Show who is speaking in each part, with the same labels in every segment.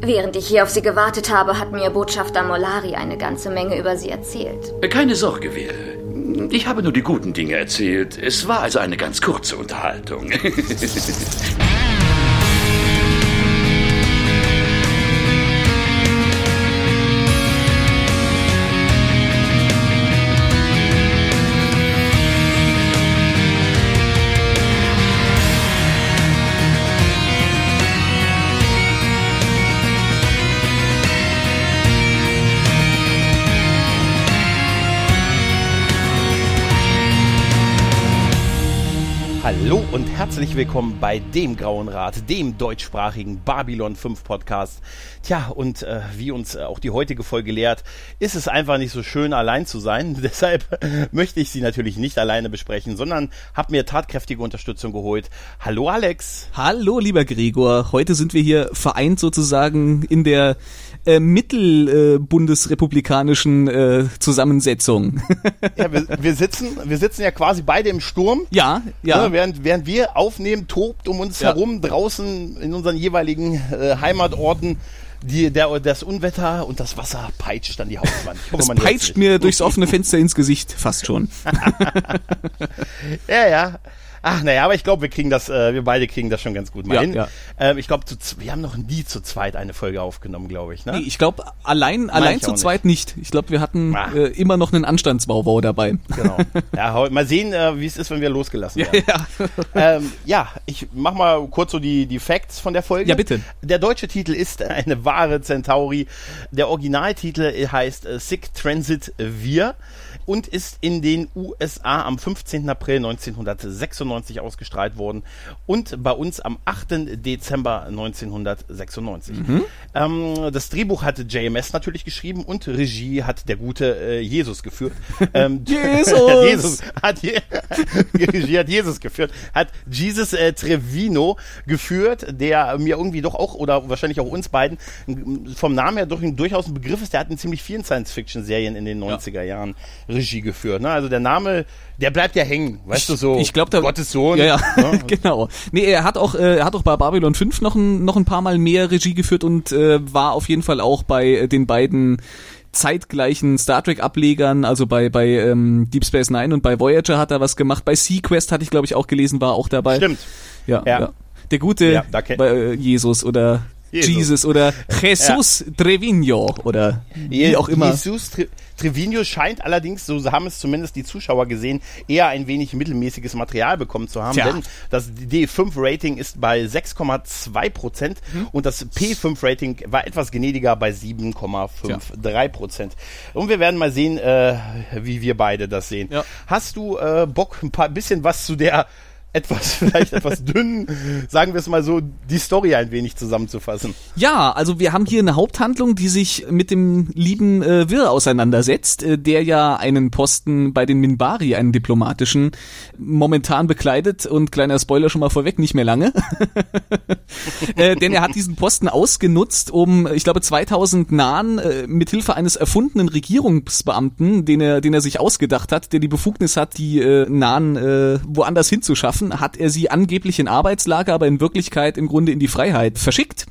Speaker 1: Während ich hier auf Sie gewartet habe, hat mir Botschafter Molari eine ganze Menge über Sie erzählt.
Speaker 2: Keine Sorge, Will. Ich habe nur die guten Dinge erzählt. Es war also eine ganz kurze Unterhaltung.
Speaker 3: herzlich willkommen bei dem Grauen Rat, dem deutschsprachigen Babylon 5 Podcast. Tja, und äh, wie uns äh, auch die heutige Folge lehrt, ist es einfach nicht so schön, allein zu sein. Deshalb möchte ich sie natürlich nicht alleine besprechen, sondern habe mir tatkräftige Unterstützung geholt. Hallo Alex.
Speaker 4: Hallo lieber Gregor. Heute sind wir hier vereint sozusagen in der äh, mittelbundesrepublikanischen äh, äh, Zusammensetzung.
Speaker 3: ja, wir, wir, sitzen, wir sitzen ja quasi beide im Sturm.
Speaker 4: Ja, ja.
Speaker 3: ja während, während wir aufnehmen, tobt um uns ja. herum draußen in unseren jeweiligen äh, Heimatorten die, der, das Unwetter und das Wasser peitscht an die Hauswand.
Speaker 4: Hoffe, es peitscht mir durchs offene Fenster ins Gesicht, fast schon.
Speaker 3: ja, ja. Ach, naja, aber ich glaube, wir kriegen das, äh, wir beide kriegen das schon ganz gut mal
Speaker 4: ja,
Speaker 3: hin.
Speaker 4: Ja.
Speaker 3: Ähm, ich glaube, wir haben noch nie zu zweit eine Folge aufgenommen, glaube ich. Ne?
Speaker 4: Nee, ich glaube, allein, allein zu zweit nicht. nicht. Ich glaube, wir hatten äh, immer noch einen Anstandsbauwau dabei.
Speaker 3: Genau. Ja, mal sehen, äh, wie es ist, wenn wir losgelassen werden. Ja, ähm, ja, ich mach mal kurz so die, die Facts von der Folge.
Speaker 4: Ja, bitte.
Speaker 3: Der deutsche Titel ist eine wahre Centauri. Der Originaltitel heißt äh, Sick Transit Wir und ist in den USA am 15. April 1996 ausgestrahlt worden und bei uns am 8. Dezember 1996. Mhm. Ähm, das Drehbuch hatte JMS natürlich geschrieben und Regie hat der gute äh, Jesus geführt.
Speaker 4: Ähm, Jesus!
Speaker 3: Jesus hat Regie hat Jesus geführt, hat Jesus äh, Trevino geführt, der mir irgendwie doch auch oder wahrscheinlich auch uns beiden vom Namen her durch, durchaus ein Begriff ist. Der hat in ziemlich vielen Science-Fiction-Serien in den 90er ja. Regie geführt. Ne? Also der Name, der bleibt ja hängen, weißt
Speaker 4: ich,
Speaker 3: du so.
Speaker 4: Ich glaube,
Speaker 3: Gottes Sohn.
Speaker 4: Ja, ja. Ne? genau. Nee, er hat auch, äh, er hat auch bei Babylon 5 noch ein, noch ein paar Mal mehr Regie geführt und äh, war auf jeden Fall auch bei äh, den beiden zeitgleichen Star Trek Ablegern, also bei bei ähm, Deep Space Nine und bei Voyager hat er was gemacht. Bei Sequest hatte ich glaube ich auch gelesen, war auch dabei.
Speaker 3: Stimmt.
Speaker 4: Ja. ja. ja. Der gute ja, bei, äh, Jesus oder Jesus, Jesus oder Jesus ja. Trevino oder wie auch immer.
Speaker 3: Jesus Tre Trevino scheint allerdings, so haben es zumindest die Zuschauer gesehen, eher ein wenig mittelmäßiges Material bekommen zu haben, Tja. denn das D5-Rating ist bei 6,2 Prozent mhm. und das P5-Rating war etwas gnädiger bei 7,53 Prozent. Und wir werden mal sehen, äh, wie wir beide das sehen. Ja. Hast du äh, Bock, ein paar bisschen was zu der etwas, vielleicht etwas dünn, sagen wir es mal so, die Story ein wenig zusammenzufassen.
Speaker 4: Ja, also wir haben hier eine Haupthandlung, die sich mit dem lieben äh, Wirr auseinandersetzt, äh, der ja einen Posten bei den Minbari, einen diplomatischen, momentan bekleidet und kleiner Spoiler schon mal vorweg, nicht mehr lange. äh, denn er hat diesen Posten ausgenutzt, um, ich glaube, 2000 Nahen äh, mithilfe eines erfundenen Regierungsbeamten, den er, den er sich ausgedacht hat, der die Befugnis hat, die äh, Nahen äh, woanders hinzuschaffen, Wochen hat er sie angeblich in Arbeitslager, aber in Wirklichkeit im Grunde in die Freiheit verschickt.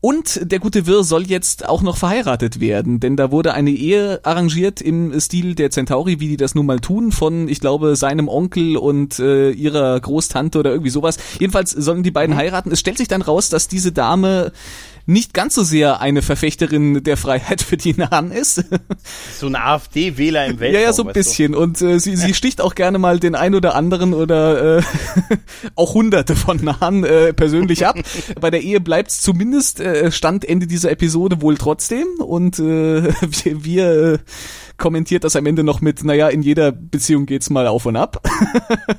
Speaker 4: Und der gute Wirr soll jetzt auch noch verheiratet werden, denn da wurde eine Ehe arrangiert im Stil der Centauri, wie die das nun mal tun, von, ich glaube, seinem Onkel und äh, ihrer Großtante oder irgendwie sowas. Jedenfalls sollen die beiden mhm. heiraten. Es stellt sich dann raus, dass diese Dame nicht ganz so sehr eine Verfechterin der Freiheit für die Nahen ist.
Speaker 3: So ein AfD-Wähler im Weltraum.
Speaker 4: Ja, ja, so ein bisschen. Du? Und äh, sie, sie sticht auch gerne mal den ein oder anderen oder äh, auch hunderte von Nahen äh, persönlich ab. Bei der Ehe bleibt's zumindest äh, Stand Ende dieser Episode wohl trotzdem. Und äh, wir, wir äh, kommentiert das am Ende noch mit, naja, in jeder Beziehung geht's mal auf und ab.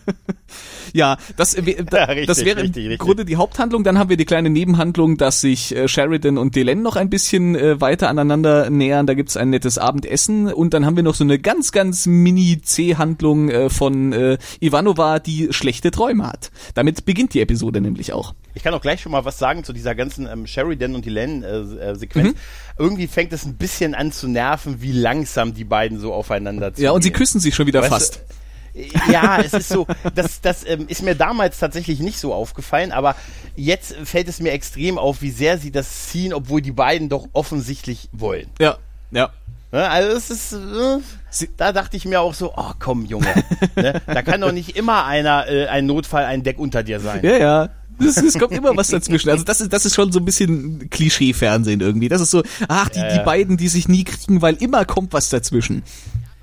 Speaker 4: ja, das, äh, ja, richtig, das wäre richtig, im richtig. Grunde die Haupthandlung. Dann haben wir die kleine Nebenhandlung, dass sich äh, Sheridan und Delenn noch ein bisschen äh, weiter aneinander nähern. Da gibt's ein nettes Abendessen. Und dann haben wir noch so eine ganz, ganz Mini-C-Handlung äh, von äh, Ivanova, die schlechte Träume hat. Damit beginnt die Episode nämlich auch.
Speaker 3: Ich kann auch gleich schon mal was sagen zu dieser ganzen ähm, Sheridan und Delenn-Sequenz. Äh, mhm. Irgendwie fängt es ein bisschen an zu nerven, wie langsam die beiden so aufeinander
Speaker 4: zu Ja, und sie küssen sich schon wieder
Speaker 3: weißt
Speaker 4: fast.
Speaker 3: Du, Ja, es ist so, das, das ähm, ist mir damals tatsächlich nicht so aufgefallen, aber jetzt fällt es mir extrem auf, wie sehr sie das ziehen, obwohl die beiden doch offensichtlich wollen.
Speaker 4: Ja, ja.
Speaker 3: Also es ist, äh, da dachte ich mir auch so, oh komm Junge, ne? da kann doch nicht immer einer äh, ein Notfall ein Deck unter dir sein.
Speaker 4: Ja, ja. Es, es kommt immer was dazwischen. Also das ist, das ist schon so ein bisschen Klischee-Fernsehen irgendwie. Das ist so, ach, die, die beiden, die sich nie kriegen, weil immer kommt was dazwischen.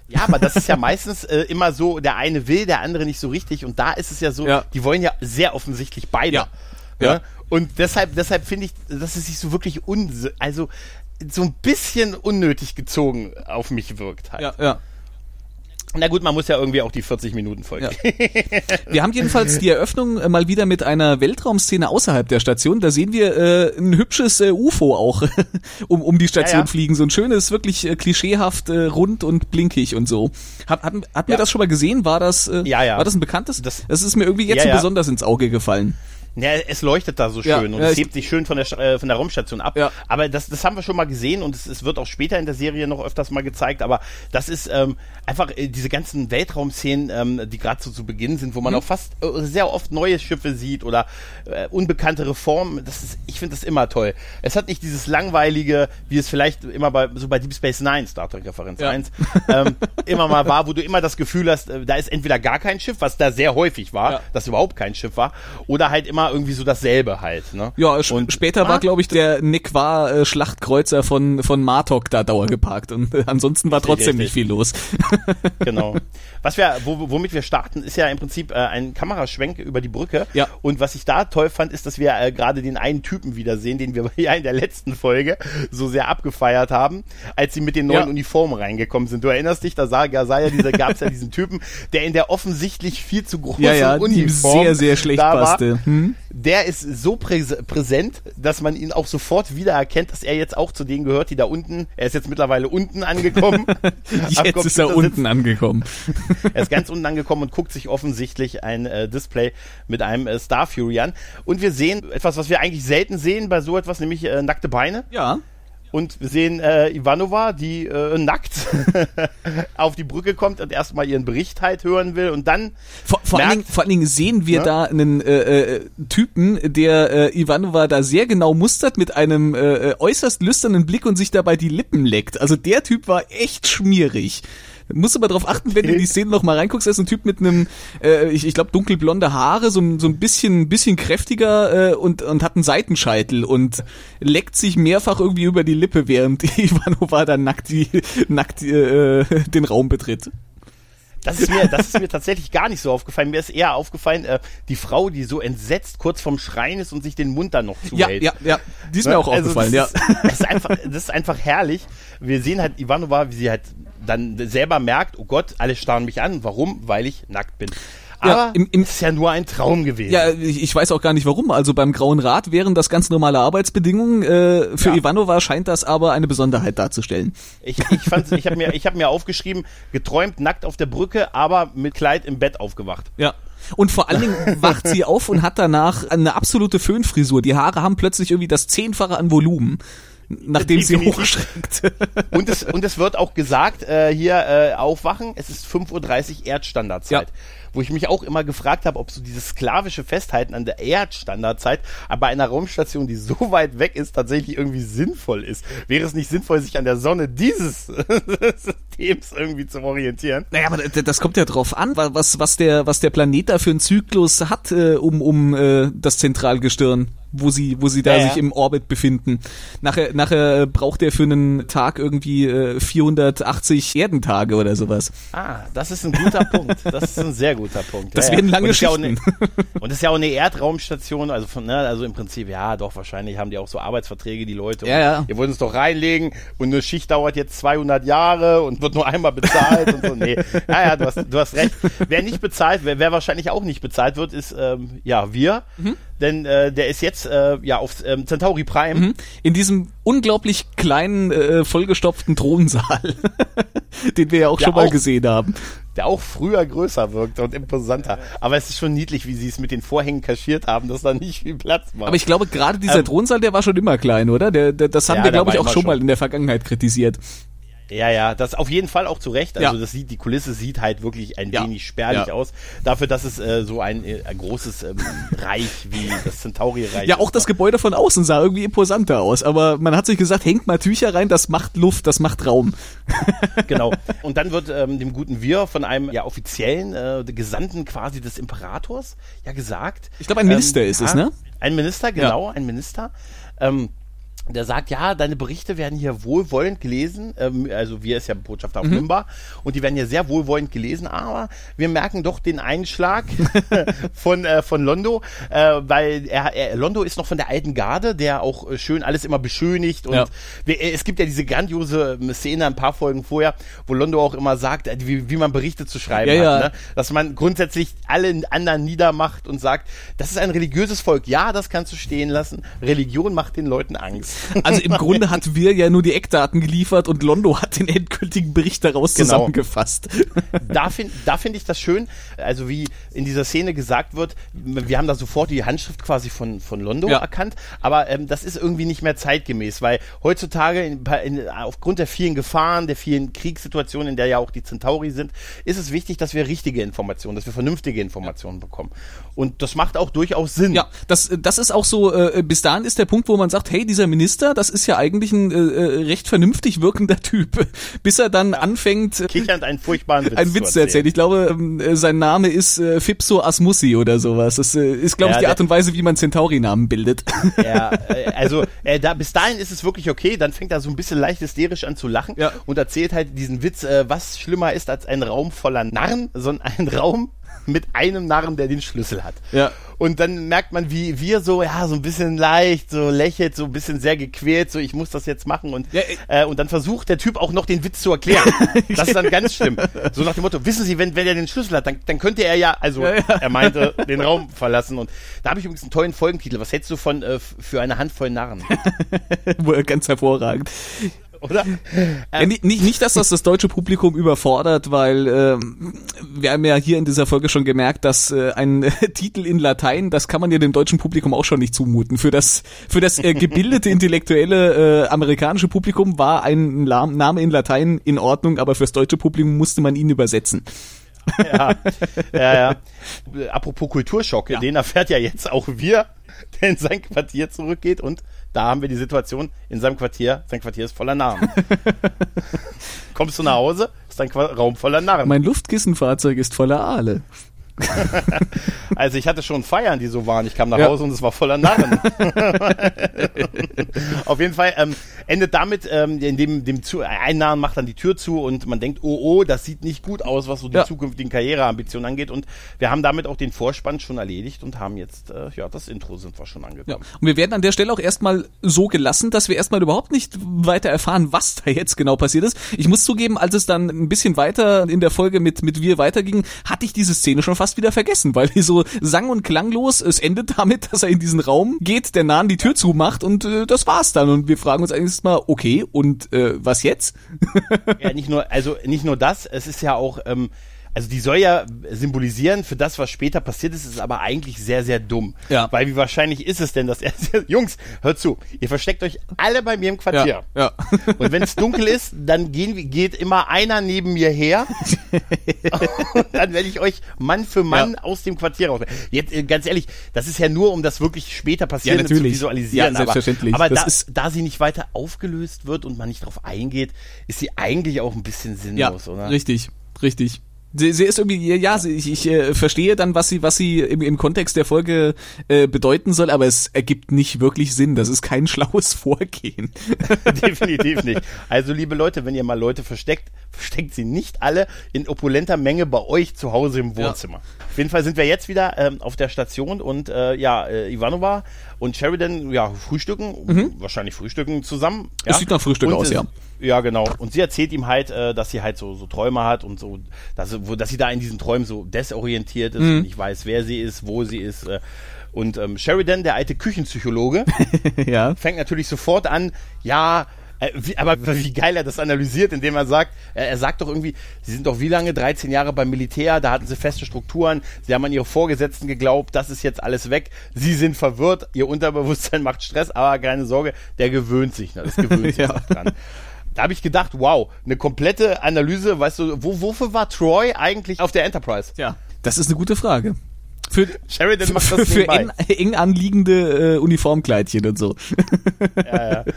Speaker 3: Ja, aber das ist ja meistens äh, immer so, der eine will, der andere nicht so richtig und da ist es ja so,
Speaker 4: Ja.
Speaker 3: die wollen ja sehr offensichtlich beide.
Speaker 4: Ja.
Speaker 3: Ne?
Speaker 4: Ja.
Speaker 3: Und deshalb, deshalb finde ich, dass es sich so wirklich un also so ein bisschen unnötig gezogen auf mich wirkt halt.
Speaker 4: Ja, ja.
Speaker 3: Na gut, man muss ja irgendwie auch die 40 Minuten Folge.
Speaker 4: Ja. Wir haben jedenfalls die Eröffnung äh, mal wieder mit einer Weltraumszene außerhalb der Station. Da sehen wir äh, ein hübsches äh, UFO auch um, um die Station
Speaker 3: Ja, ja.
Speaker 4: fliegen. So ein schönes, wirklich äh, klischeehaft äh, rund und blinkig und so. Hat, hat, hat mir das schon mal gesehen? War das, äh,
Speaker 3: Ja, ja.
Speaker 4: war das ein bekanntes?
Speaker 3: Das-
Speaker 4: das ist mir irgendwie jetzt so besonders ins Auge gefallen.
Speaker 3: Ja, es leuchtet da so
Speaker 4: Ja,
Speaker 3: schön und
Speaker 4: ja,
Speaker 3: es hebt sich schön von der, äh, von der Raumstation ab.
Speaker 4: Ja.
Speaker 3: Aber das, das haben wir schon mal gesehen und es, es wird auch später in der Serie noch öfters mal gezeigt. Aber das ist ähm, einfach äh, diese ganzen Weltraumszenen, ähm, die gerade so zu Beginn sind, wo
Speaker 4: Mhm.
Speaker 3: man auch fast äh, sehr oft neue Schiffe sieht oder äh, unbekanntere Formen. Das ist, ich finde das immer toll. Es hat nicht dieses langweilige, wie es vielleicht immer bei so bei Deep Space Nine, Star Trek Referenz
Speaker 4: Ja.
Speaker 3: 1, ähm, immer mal war, wo du immer das Gefühl hast, äh, da ist entweder gar kein Schiff, was da sehr häufig war,
Speaker 4: Ja.
Speaker 3: dass überhaupt kein Schiff war, oder halt immer irgendwie so dasselbe halt. Ne?
Speaker 4: Ja,
Speaker 3: Und-
Speaker 4: später war, glaube ich, der Nequar äh, Schlachtkreuzer von, von Martok da dauergeparkt und äh, ansonsten war trotzdem
Speaker 3: richtig.
Speaker 4: nicht viel los.
Speaker 3: genau. Was wir, wo, womit wir starten, ist ja im Prinzip äh, ein Kameraschwenk über die Brücke.
Speaker 4: Ja.
Speaker 3: Und was ich da toll fand, ist, dass wir äh, gerade den einen Typen wiedersehen, den wir ja in der letzten Folge so sehr abgefeiert haben, als sie mit den neuen
Speaker 4: Ja.
Speaker 3: Uniformen reingekommen sind. Du erinnerst dich, da sah, da sah ja dieser, gab's ja diesen Typen, der in der offensichtlich viel zu großen
Speaker 4: ja, ja,
Speaker 3: Uniform
Speaker 4: sehr, sehr schlecht
Speaker 3: war.
Speaker 4: passte. Hm?
Speaker 3: Der ist so präs präsent, dass man ihn auch sofort wiedererkennt, dass er jetzt auch zu denen gehört, die da unten, er ist jetzt mittlerweile unten angekommen.
Speaker 4: Jetzt ist er unten angekommen.
Speaker 3: er ist ganz unten angekommen und guckt sich offensichtlich ein äh, Display mit einem äh, Star Fury an. Und wir sehen etwas, was wir eigentlich selten sehen bei so etwas, nämlich äh, nackte Beine.
Speaker 4: Ja.
Speaker 3: Und wir sehen äh, Ivanova, die äh, nackt auf die Brücke kommt und erstmal ihren Bericht halt hören will und dann
Speaker 4: Vor, vor, allen,
Speaker 3: merkt-
Speaker 4: Dingen, vor allen Dingen sehen wir
Speaker 3: Ne?
Speaker 4: da einen äh, äh, Typen, der äh, Ivanova da sehr genau mustert mit einem äh, äh, äußerst lüsternen Blick und sich dabei die Lippen leckt. Also der Typ war echt schmierig. Musst aber darauf achten, wenn du in die Szene noch mal reinguckst, da ist ein Typ mit einem, äh, ich, ich glaube, dunkelblonde Haare, so, ein- so ein bisschen, bisschen kräftiger äh, und, und hat einen Seitenscheitel und leckt sich mehrfach irgendwie über die Lippe, während Ivanova dann nackt, die, nackt äh, den Raum betritt.
Speaker 3: Das ist mir, das ist mir tatsächlich gar nicht so aufgefallen. Mir ist eher aufgefallen, äh, die Frau, die so entsetzt kurz vorm Schreien ist und sich den Mund dann noch
Speaker 4: Ja,
Speaker 3: zuhält.
Speaker 4: ja, ja. Die ist mir
Speaker 3: Ne?
Speaker 4: auch
Speaker 3: Also
Speaker 4: aufgefallen, ja.
Speaker 3: das Ist, das, ist einfach, das ist einfach herrlich. Wir sehen halt Ivanova, wie sie halt dann selber merkt, oh Gott, alle starren mich an. Warum? Weil ich nackt bin.
Speaker 4: Ja,
Speaker 3: Aber
Speaker 4: im- im-
Speaker 3: es ist ja nur ein Traum gewesen.
Speaker 4: Ja, ich, ich weiß auch gar nicht warum. Also beim Grauen Rat wären das ganz normale Arbeitsbedingungen. Äh, für
Speaker 3: Ja.
Speaker 4: Ivanova scheint das aber eine Besonderheit darzustellen.
Speaker 3: Ich, ich, fand's- ich habe mir, ich hab mir aufgeschrieben, geträumt nackt auf der Brücke, aber mit Kleid im Bett aufgewacht.
Speaker 4: Ja. Und vor allen Dingen wacht sie auf und hat danach eine absolute Föhnfrisur. Die Haare haben plötzlich irgendwie das Zehnfache an Volumen, nachdem sie hochschreckt.
Speaker 3: Und es, und es wird auch gesagt, äh, hier äh, aufwachen, es ist 5.30 Uhr Erdstandardzeit.
Speaker 4: Ja.
Speaker 3: Wo ich mich auch immer gefragt habe, ob so dieses sklavische Festhalten an der Erdstandardzeit bei einer Raumstation, die so weit weg ist, tatsächlich irgendwie sinnvoll ist. Wäre es nicht sinnvoll, sich an der Sonne dieses Systems irgendwie zu orientieren?
Speaker 4: Naja, aber das kommt ja drauf an, wa- was, was, der, was der Planet da für einen Zyklus hat äh, um, um äh, das Zentralgestirn, wo sie, wo sie da
Speaker 3: Ja, ja.
Speaker 4: sich im Orbit befinden. Nachher, nachher braucht er für einen Tag irgendwie äh, 480 Erdentage oder sowas.
Speaker 3: Ah, das ist ein guter Punkt. Das ist ein sehr guter Punkt.
Speaker 4: Das
Speaker 3: ja,
Speaker 4: werden
Speaker 3: ja.
Speaker 4: lange
Speaker 3: und das ist ja auch
Speaker 4: Schichten.
Speaker 3: eine- Und das ist ja auch eine Erdraumstation, also von, ne, also im Prinzip, ja, doch, wahrscheinlich haben die auch so Arbeitsverträge, die Leute.
Speaker 4: Ja, ja.
Speaker 3: Ihr wollt es doch reinlegen und eine Schicht dauert jetzt 200 Jahre und wird nur einmal bezahlt und so. Nee, ja, ja, du hast, du hast recht. Wer nicht bezahlt, wer, wer wahrscheinlich auch nicht bezahlt wird, ist, ähm, ja, wir.
Speaker 4: Mhm.
Speaker 3: Denn äh, der ist jetzt, äh, ja, auf ähm, Centauri Prime.
Speaker 4: In diesem unglaublich kleinen, äh, vollgestopften Thronsaal, den wir ja auch
Speaker 3: Ja,
Speaker 4: schon mal
Speaker 3: auch.
Speaker 4: gesehen haben.
Speaker 3: der auch früher größer wirkt und imposanter. Aber es ist schon niedlich, wie sie es mit den Vorhängen kaschiert haben, dass da nicht viel Platz war.
Speaker 4: Aber ich glaube, gerade dieser
Speaker 3: Ähm,
Speaker 4: Thronsaal, der war schon immer klein, oder? Der, der, das haben
Speaker 3: Ja,
Speaker 4: wir,
Speaker 3: der
Speaker 4: glaube ich, auch schon. mal in der Vergangenheit kritisiert.
Speaker 3: Ja, ja, das auf jeden Fall auch zu Recht. Also
Speaker 4: Ja.
Speaker 3: das sieht, die Kulisse sieht halt wirklich ein
Speaker 4: Ja.
Speaker 3: wenig spärlich
Speaker 4: Ja.
Speaker 3: aus. Dafür, dass es äh, so ein, äh, großes ähm, Reich wie das Centauri-Reich
Speaker 4: Ja, auch das Gebäude von außen sah irgendwie imposanter aus, aber man hat sich gesagt, hängt mal Tücher rein, das macht Luft, das macht Raum.
Speaker 3: Genau. Und dann wird ähm, dem guten Wir von einem ja offiziellen äh, Gesandten quasi des Imperators ja gesagt.
Speaker 4: Ich glaube, ein Minister ist es, ne?
Speaker 3: Ein Minister, genau, ein Minister. Ähm, der sagt, ja, deine Berichte werden hier wohlwollend gelesen. Ähm, also wir ist ja Botschafter auf Mimba und die werden hier sehr wohlwollend gelesen, aber wir merken doch den Einschlag von, äh, von Londo, äh, weil er, er, Londo ist noch von der alten Garde, der auch äh, schön alles immer beschönigt und
Speaker 4: Ja.
Speaker 3: wir, äh, es gibt ja diese grandiose ähm, Szene ein paar Folgen vorher, wo Londo auch immer sagt, äh, wie, wie man Berichte zu schreiben
Speaker 4: Ja, ja.
Speaker 3: hat, ne? dass man grundsätzlich alle anderen niedermacht und sagt, das ist ein religiöses Volk, ja, das kannst du stehen lassen, Religion macht den Leuten Angst.
Speaker 4: Also im Grunde hat wir ja nur die Eckdaten geliefert und Londo hat den endgültigen Bericht daraus
Speaker 3: Genau.
Speaker 4: zusammengefasst.
Speaker 3: da finde da find ich das schön, also wie in dieser Szene gesagt wird, wir haben da sofort die Handschrift quasi von, von Londo
Speaker 4: Ja.
Speaker 3: erkannt, aber ähm, das ist irgendwie nicht mehr zeitgemäß, weil heutzutage in, in, aufgrund der vielen Gefahren, der vielen Kriegssituationen, in der ja auch die Centauri sind, ist es wichtig, dass wir richtige Informationen, dass wir vernünftige Informationen bekommen. Und das macht auch durchaus Sinn.
Speaker 4: Ja, das, das ist auch so, äh, bis dahin ist der Punkt, wo man sagt, hey, dieser Minister, das ist ja eigentlich ein äh, äh, recht vernünftig wirkender Typ, bis er dann anfängt, äh,
Speaker 3: Kichernd einen furchtbaren Witz,
Speaker 4: einen Witz zu erzählen. Ich glaube, ähm, äh, sein Name ist äh, Fipso Asmussi oder sowas. Das äh, ist, glaube ich,
Speaker 3: Ja,
Speaker 4: die
Speaker 3: der-
Speaker 4: Art und Weise, wie man Centauri-Namen bildet.
Speaker 3: Ja, äh, also äh, da, bis dahin ist es wirklich okay, dann fängt er so ein bisschen leicht hysterisch an zu lachen
Speaker 4: Ja.
Speaker 3: und erzählt halt diesen Witz, äh, was schlimmer ist als ein Raum voller Narren, sondern ein Raum mit einem Narren, der den Schlüssel hat.
Speaker 4: Ja.
Speaker 3: Und dann merkt man, wie wir so, ja, so ein bisschen leicht, so lächelt, so ein bisschen sehr gequält, so ich muss das jetzt machen und,
Speaker 4: Ja,
Speaker 3: äh, und dann versucht der Typ auch noch den Witz zu erklären. Das ist dann ganz schlimm. So nach dem Motto, wissen Sie, wenn, wenn er den Schlüssel hat, dann, dann könnte er ja, also
Speaker 4: Ja, ja.
Speaker 3: er meinte, den Raum verlassen. Und da habe ich übrigens einen tollen Folgentitel. Was hältst du von äh, für eine Handvoll Narren?
Speaker 4: Ganz hervorragend.
Speaker 3: Oder?
Speaker 4: Ja, nicht, nicht, nicht, dass das das deutsche Publikum überfordert, weil ähm, wir haben ja hier in dieser Folge schon gemerkt, dass äh, ein äh, Titel in Latein, das kann man ja dem deutschen Publikum auch schon nicht zumuten. Für das für das äh, gebildete intellektuelle äh, amerikanische Publikum war ein Name in Latein in Ordnung, aber fürs deutsche Publikum musste man ihn übersetzen.
Speaker 3: ja, ja, ja. Apropos Kulturschock, den erfährt ja jetzt auch wir, der in sein Quartier zurückgeht und da haben wir die Situation in seinem Quartier, sein Quartier ist voller Narren. Kommst du nach Hause, ist dein Raum voller Narren.
Speaker 4: Mein Luftkissenfahrzeug ist voller Aale.
Speaker 3: Also ich hatte schon Feiern, die so waren. Ich kam nach
Speaker 4: Ja.
Speaker 3: Hause und es war voller Narren. Auf jeden Fall ähm, endet damit, ähm, indem dem zu, ein Narren macht dann die Tür zu und man denkt, oh oh, das sieht nicht gut aus, was so die
Speaker 4: Ja.
Speaker 3: zukünftigen Karriereambitionen angeht. Und wir haben damit auch den Vorspann schon erledigt und haben jetzt, äh, ja, das Intro sind wir schon
Speaker 4: Ja.
Speaker 3: angekommen.
Speaker 4: Und wir werden an der Stelle auch erstmal so gelassen, dass wir erstmal überhaupt nicht weiter erfahren, was da jetzt genau passiert ist. Ich muss zugeben, als es dann ein bisschen weiter in der Folge mit, mit wir weiterging, hatte ich diese Szene schon fast wieder vergessen, weil die so sang- und klanglos, es endet damit, dass er in diesen Raum geht, der Nahen die Tür zumacht und äh, das war's dann. Und wir fragen uns eigentlich mal, okay, und äh, was jetzt?
Speaker 3: Ja, nicht nur, also nicht nur das, es ist ja auch, ähm, also die soll ja symbolisieren für das, was später passiert ist, ist aber eigentlich sehr, sehr dumm.
Speaker 4: Ja.
Speaker 3: Weil wie wahrscheinlich ist es denn, dass er, Jungs, hört zu, ihr versteckt euch alle bei mir im Quartier.
Speaker 4: ja.
Speaker 3: Und wenn es dunkel ist, dann gehen, geht immer einer neben mir her. und dann werde ich euch Mann für Mann aus dem Quartier raus. Jetzt äh, ganz ehrlich, das ist ja nur, um das wirklich später Passierende zu
Speaker 4: natürlich.
Speaker 3: visualisieren.
Speaker 4: Ja, selbstverständlich.
Speaker 3: Aber, aber da, da sie nicht weiter aufgelöst wird und man nicht drauf eingeht, ist sie eigentlich auch ein bisschen
Speaker 4: Ja,
Speaker 3: sinnlos, oder?
Speaker 4: richtig, richtig. Sie, sie ist irgendwie, ja, sie, ich, ich äh, verstehe dann, was sie, was sie im, im Kontext der Folge äh, bedeuten soll, aber es ergibt nicht wirklich Sinn. Das ist kein schlaues Vorgehen.
Speaker 3: Definitiv nicht. Also, liebe Leute, wenn ihr mal Leute versteckt, versteckt sie nicht alle in opulenter Menge bei euch zu Hause im Wohnzimmer. Auf jeden Fall sind wir jetzt wieder ähm, auf der Station und äh, ja, äh, Ivanova und Sheridan ja frühstücken, wahrscheinlich frühstücken zusammen. Ja?
Speaker 4: Es sieht nach Frühstück
Speaker 3: und
Speaker 4: aus,
Speaker 3: es-
Speaker 4: ja.
Speaker 3: Ja, genau. Und sie erzählt ihm halt, äh, dass sie halt so, so Träume hat und so, dass sie, wo, dass sie da in diesen Träumen so desorientiert ist
Speaker 4: Mhm.
Speaker 3: und nicht weiß, wer sie ist, wo sie ist. Äh, und ähm, Sheridan, der alte Küchenpsychologe,
Speaker 4: ja.
Speaker 3: fängt natürlich sofort an, ja, wie, aber wie geil er das analysiert, indem er sagt, äh, er sagt doch irgendwie, sie sind doch wie lange, 13 Jahre beim Militär, da hatten sie feste Strukturen, sie haben an ihre Vorgesetzten geglaubt, das ist jetzt alles weg, sie sind verwirrt, ihr Unterbewusstsein macht Stress, aber keine Sorge, der gewöhnt sich, ne, das gewöhnt sich
Speaker 4: Ja.
Speaker 3: dran. da habe ich gedacht, wow, eine komplette Analyse, weißt du, wo, wofür war Troy eigentlich auf der Enterprise?
Speaker 4: Ja, das ist eine gute Frage. Für,
Speaker 3: Sheridan macht
Speaker 4: für,
Speaker 3: das
Speaker 4: für
Speaker 3: nebenbei.
Speaker 4: eng, eng anliegende äh, Uniformkleidchen und so.
Speaker 3: ja, ja.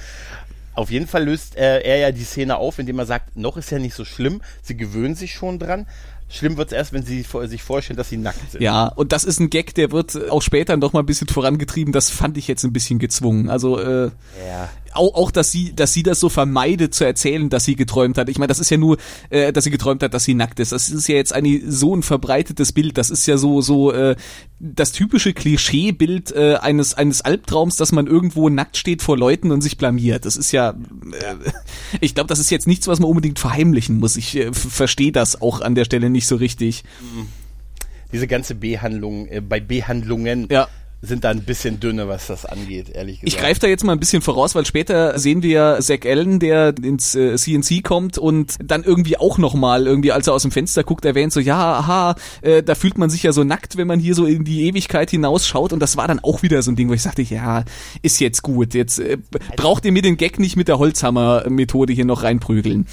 Speaker 3: Auf jeden Fall löst äh, er ja die Szene auf, indem er sagt, noch ist ja nicht so schlimm, sie gewöhnen sich schon dran. Schlimm wird's erst, wenn sie sich vorstellen, dass sie nackt sind.
Speaker 4: Ja, und das ist ein Gag, der wird auch später noch mal ein bisschen vorangetrieben. Das fand ich jetzt ein bisschen gezwungen. Also äh,
Speaker 3: Ja.
Speaker 4: Auch, auch dass sie, dass sie das so vermeidet zu erzählen, dass sie geträumt hat. Ich meine, das ist ja nur, äh, dass sie geträumt hat, dass sie nackt ist. Das ist ja jetzt eine, so ein verbreitetes Bild. Das ist ja so so äh, das typische Klischeebild äh, eines eines Albtraums, dass man irgendwo nackt steht vor Leuten und sich blamiert. Das ist ja, äh, ich glaube, das ist jetzt nichts, was man unbedingt verheimlichen muss. Ich äh, verstehe das auch an der Stelle nicht so richtig.
Speaker 3: Diese ganze Behandlung, äh, bei Behandlungen
Speaker 4: Ja.
Speaker 3: Sind da ein bisschen dünne, was das angeht, ehrlich gesagt.
Speaker 4: Ich greife da jetzt mal ein bisschen voraus, weil später sehen wir ja Zack Allen, der ins äh, CNC kommt und dann irgendwie auch nochmal, irgendwie als er aus dem Fenster guckt, erwähnt so, ja, aha, äh, da fühlt man sich ja so nackt, wenn man hier so in die Ewigkeit hinausschaut und das war dann auch wieder so ein Ding, wo ich sagte, ja, ist jetzt gut, jetzt äh, braucht ihr mir den Gag nicht mit der Holzhammer-Methode hier noch reinprügeln.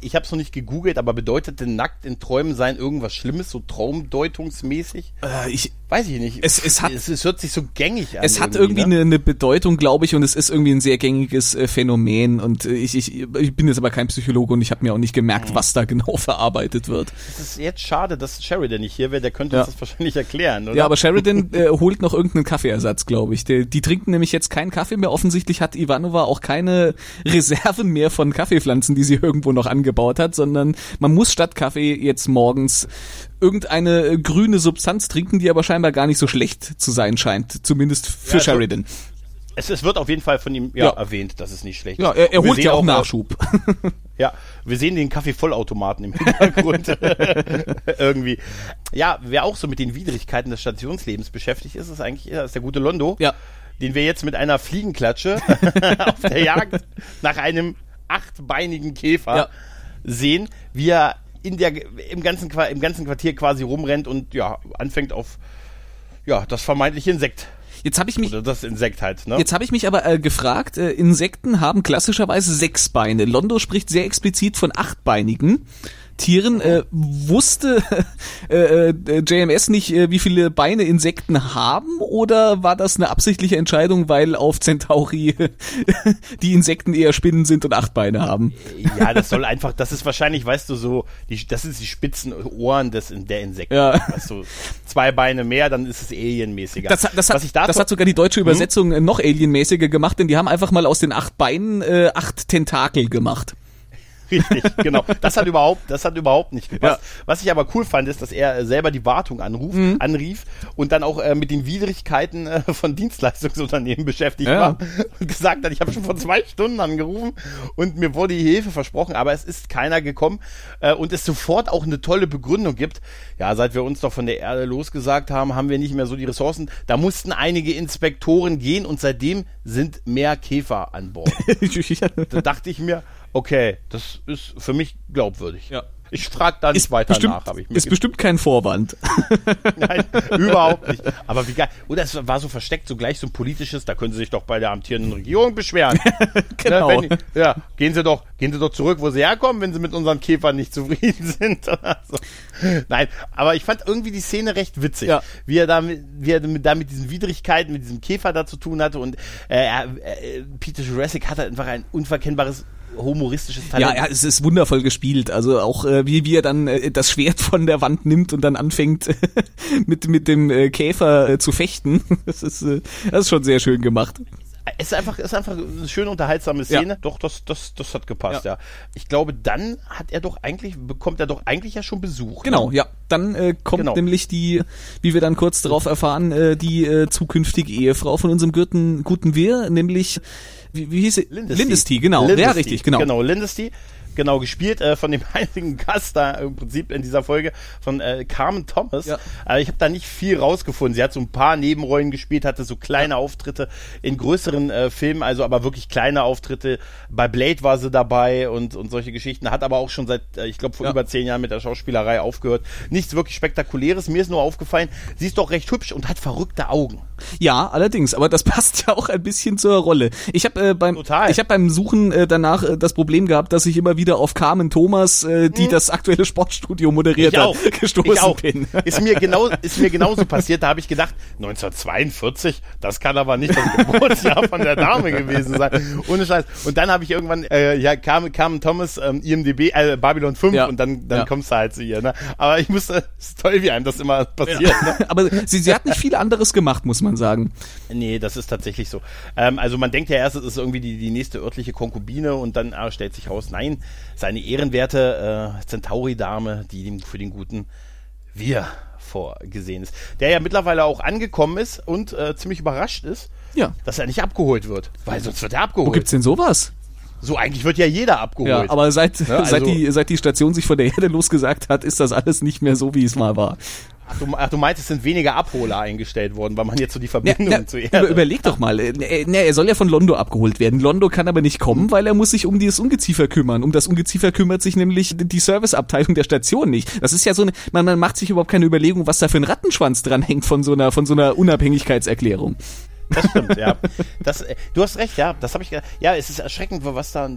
Speaker 3: Ich habe es noch nicht gegoogelt, aber bedeutet denn nackt in Träumen sein irgendwas Schlimmes, so traumdeutungsmäßig?
Speaker 4: Äh, ich,
Speaker 3: Weiß ich nicht.
Speaker 4: Es- es hat-
Speaker 3: es, es hört sich so gängig an.
Speaker 4: Es hat irgendwie
Speaker 3: ne?
Speaker 4: eine, eine Bedeutung, glaube ich, und es ist irgendwie ein sehr gängiges äh, Phänomen. Und äh, ich, ich, ich bin jetzt aber kein Psychologe und ich habe mir auch nicht gemerkt, was da genau verarbeitet wird.
Speaker 3: Es ist jetzt schade, dass Sheridan nicht hier wäre, der könnte
Speaker 4: Ja.
Speaker 3: uns das wahrscheinlich erklären, oder?
Speaker 4: Ja, aber Sheridan äh, holt noch irgendeinen Kaffeeersatz, glaube ich. Die, die trinken nämlich jetzt keinen Kaffee mehr. Offensichtlich hat Ivanova auch keine Reserven mehr von Kaffeepflanzen, die sie irgendwo noch angebaut hat, sondern man muss statt Kaffee jetzt morgens irgendeine grüne Substanz trinken, die aber scheinbar gar nicht so schlecht zu sein scheint. Zumindest für
Speaker 3: Ja, also-
Speaker 4: Sheridan.
Speaker 3: Es, es wird auf jeden Fall von ihm ja,
Speaker 4: Ja.
Speaker 3: erwähnt, dass es nicht schlecht
Speaker 4: Ja,
Speaker 3: ist.
Speaker 4: er, er holt ja auch
Speaker 3: äh,
Speaker 4: Nachschub.
Speaker 3: Ja, wir sehen den Kaffeevollautomaten im Hintergrund. Irgendwie. Ja, wer auch so mit den Widrigkeiten des Stationslebens beschäftigt ist, ist eigentlich ist der gute Londo.
Speaker 4: Ja.
Speaker 3: Den wir jetzt mit einer Fliegenklatsche auf der Jagd nach einem achtbeinigen Käfer
Speaker 4: Ja.
Speaker 3: Sehen, wie er in der, im, ganzen, im ganzen Quartier quasi rumrennt und ja, anfängt auf ja, das vermeintliche Insekt.
Speaker 4: Jetzt habe ich mich
Speaker 3: Oder das Insekt halt, ne?
Speaker 4: Jetzt habe ich mich aber äh, gefragt, äh, Insekten haben klassischerweise sechs Beine. Londo spricht sehr explizit von achtbeinigen Tieren. Äh, wusste äh, äh, JMS nicht, äh, wie viele Beine Insekten haben oder war das eine absichtliche Entscheidung, weil auf Centauri die Insekten eher Spinnen sind und acht Beine haben?
Speaker 3: Ja, das soll einfach, das ist wahrscheinlich, weißt du, so, die, das ist die spitzen Ohren des, der Insekten.
Speaker 4: Ja.
Speaker 3: Weißt du, zwei Beine mehr, dann ist es alienmäßiger.
Speaker 4: Das, hat- das, hat,
Speaker 3: dazu,
Speaker 4: das hat sogar die deutsche Übersetzung äh, noch alienmäßiger gemacht, denn die haben einfach mal aus den acht Beinen äh, acht Tentakel gemacht.
Speaker 3: Richtig, genau. Das hat überhaupt, das hat überhaupt nicht gepasst.
Speaker 4: Ja.
Speaker 3: Was ich aber cool fand, ist, dass er äh, selber die Wartung anruf,
Speaker 4: Mhm.
Speaker 3: anrief und dann auch äh, mit den Widrigkeiten äh, von Dienstleistungsunternehmen beschäftigt
Speaker 4: Ja.
Speaker 3: war und gesagt hat, ich habe schon vor zwei Stunden angerufen und mir wurde die Hilfe versprochen, aber es ist keiner gekommen äh, und es sofort auch eine tolle Begründung gibt. Ja, seit wir uns doch von der Erde losgesagt haben, haben wir nicht mehr so die Ressourcen. Da mussten einige Inspektoren gehen und seitdem sind mehr Käfer an Bord. Da dachte ich mir, okay, das ist für mich glaubwürdig.
Speaker 4: Ja.
Speaker 3: Ich frage da nicht
Speaker 4: ist
Speaker 3: weiter
Speaker 4: bestimmt,
Speaker 3: nach, habe ich mir
Speaker 4: ist bestimmt kein Vorwand.
Speaker 3: Nein, überhaupt nicht. Aber wie geil. Oder es war so versteckt, so gleich so ein politisches, da können Sie sich doch bei der amtierenden Regierung beschweren.
Speaker 4: Genau.
Speaker 3: Ne, wenn, ja, gehen Sie doch, gehen Sie doch zurück, wo Sie herkommen, wenn Sie mit unseren Käfern nicht zufrieden sind. oder so. Nein, aber ich fand irgendwie die Szene recht witzig,
Speaker 4: Ja.
Speaker 3: wie er da, mit- wie er mit, da mit diesen Widrigkeiten, mit diesem Käfer da zu tun hatte und äh, er- äh, Peter Jurassic hatte einfach ein unverkennbares humoristisches Talent.
Speaker 4: Ja, ja, es ist wundervoll gespielt. Also auch äh, wie, wie er dann äh, das Schwert von der Wand nimmt und dann anfängt mit, mit dem äh, Käfer äh, zu fechten. Das ist, äh, das ist schon sehr schön gemacht.
Speaker 3: Es ist einfach, es ist einfach eine schöne unterhaltsame Szene. Doch, das, das, das hat gepasst, ja.
Speaker 4: Ja.
Speaker 3: Ich glaube, dann hat er doch eigentlich, bekommt er doch eigentlich ja schon Besuch.
Speaker 4: Genau,
Speaker 3: Ne?
Speaker 4: ja. Dann äh, kommt
Speaker 3: Genau.
Speaker 4: nämlich die, wie wir dann kurz darauf erfahren, äh, die äh, zukünftige Ehefrau von unserem guten, guten Wir, nämlich, wie, wie hieß sie?
Speaker 3: Lindesty.
Speaker 4: Lindesty, genau. Ja,
Speaker 3: Lindesty.
Speaker 4: richtig, genau.
Speaker 3: Genau, Lindesty. Genau, gespielt äh, von dem einzigen Gast da im Prinzip in dieser Folge von äh, Carmen Thomas. Ja. Äh, ich habe da nicht viel rausgefunden. Sie hat so ein paar Nebenrollen gespielt, hatte so kleine ja. Auftritte in größeren äh, Filmen, also aber wirklich kleine Auftritte. Bei Blade war sie dabei und, und solche Geschichten. Hat aber auch schon seit, äh, ich glaube, vor ja. über zehn Jahren mit der Schauspielerei aufgehört. Nichts wirklich Spektakuläres. Mir ist nur aufgefallen, sie ist doch recht hübsch und hat verrückte Augen.
Speaker 4: Ja, allerdings, aber das passt ja auch ein bisschen zur Rolle. Ich habe äh, beim Total. ich habe beim Suchen äh, danach äh, das Problem gehabt, dass ich immer wieder auf Carmen Thomas, äh, die hm. das aktuelle Sportstudio moderiert ich hat, auch. gestoßen ich auch. bin.
Speaker 3: Ist mir genau ist mir genauso passiert, da habe ich gedacht, 1942, das kann aber nicht das Geburtsjahr von der Dame gewesen sein. Ohne Scheiß. Und dann habe ich irgendwann äh, ja Carmen, Carmen Thomas ähm, IMDb äh, Babylon 5 ja. und dann dann ja. kommst du halt zu ihr, ne? Aber ich musste es ist toll, wie einem das immer passiert, ja.
Speaker 4: ne? Aber sie sie hat nicht viel anderes gemacht, muss man sagen.
Speaker 3: Nee, das ist tatsächlich so. Ähm, also man denkt ja erst, es ist irgendwie die, die nächste örtliche Konkubine und dann ah, stellt sich raus, nein, seine ehrenwerte äh, Centauri-Dame, die für den guten Wir vorgesehen ist. Der ja mittlerweile auch angekommen ist und äh, ziemlich überrascht ist, ja. dass er nicht abgeholt wird. Weil sonst wird er abgeholt. Wo
Speaker 4: gibt's denn sowas?
Speaker 3: So, eigentlich wird ja jeder abgeholt. Ja,
Speaker 4: aber seit, ne? also, seit, die, seit die Station sich von der Erde losgesagt hat, ist das alles nicht mehr so, wie es mal war.
Speaker 3: Ach du, ach, du meinst, es sind weniger Abholer eingestellt worden, weil man jetzt so die Verbindung ja,
Speaker 4: zu Erde... Über, überleg doch mal, äh, ne, er soll ja von Londo abgeholt werden. Londo kann aber nicht kommen, weil er muss sich um dieses Ungeziefer kümmern. Um das Ungeziefer kümmert sich nämlich die Serviceabteilung der Station nicht. Das ist ja so eine, man, man macht sich überhaupt keine Überlegung, was da für ein Rattenschwanz dran hängt von so einer, von so einer Unabhängigkeitserklärung.
Speaker 3: Das stimmt, ja. Das, äh, du hast recht, ja. Das habe ich. Ja, es ist erschreckend, was da,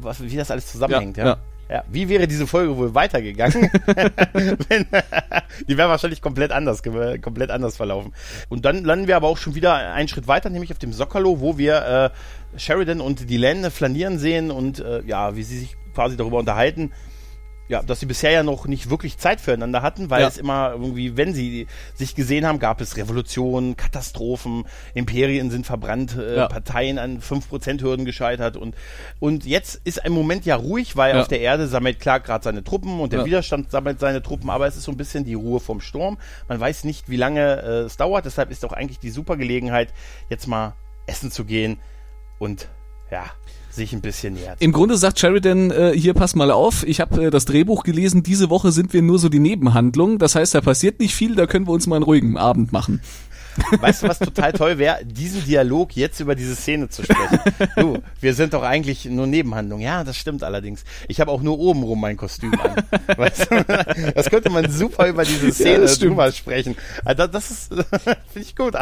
Speaker 3: was, wie das alles zusammenhängt, ja. ja. Ja, wie wäre diese Folge wohl weitergegangen? Wenn, die wäre wahrscheinlich komplett anders, komplett anders verlaufen. Und dann landen wir aber auch schon wieder einen Schritt weiter, nämlich auf dem Sockerlo, wo wir äh, Sheridan und Dylan flanieren sehen und äh, ja, wie sie sich quasi darüber unterhalten, ja, dass sie bisher ja noch nicht wirklich Zeit füreinander hatten, weil ja. es immer irgendwie, wenn sie sich gesehen haben, gab es Revolutionen, Katastrophen, Imperien sind verbrannt, äh, ja. Parteien an 5%-Hürden gescheitert und, und jetzt ist ein Moment ja ruhig, weil ja. auf der Erde sammelt Clark gerade seine Truppen und der Widerstand sammelt seine Truppen, aber es ist so ein bisschen die Ruhe vom Sturm. Man weiß nicht, wie lange äh, es dauert, deshalb ist auch eigentlich die super Gelegenheit, jetzt mal essen zu gehen und ja, sich ein bisschen nähert.
Speaker 4: Im Grunde sagt Sheridan, äh, hier pass mal auf, ich habe äh, das Drehbuch gelesen, diese Woche sind wir nur so die Nebenhandlung, das heißt, da passiert nicht viel, da können wir uns mal einen ruhigen Abend machen.
Speaker 3: Weißt du, was total toll wäre, diesen Dialog jetzt über diese Szene zu sprechen. Du, wir sind doch eigentlich nur Nebenhandlung. Ja, das stimmt allerdings. Ich habe auch nur obenrum mein Kostüm an. Weißt du? Das könnte man super über diese Szene ja, drüber sprechen. Also das ist, finde ich gut.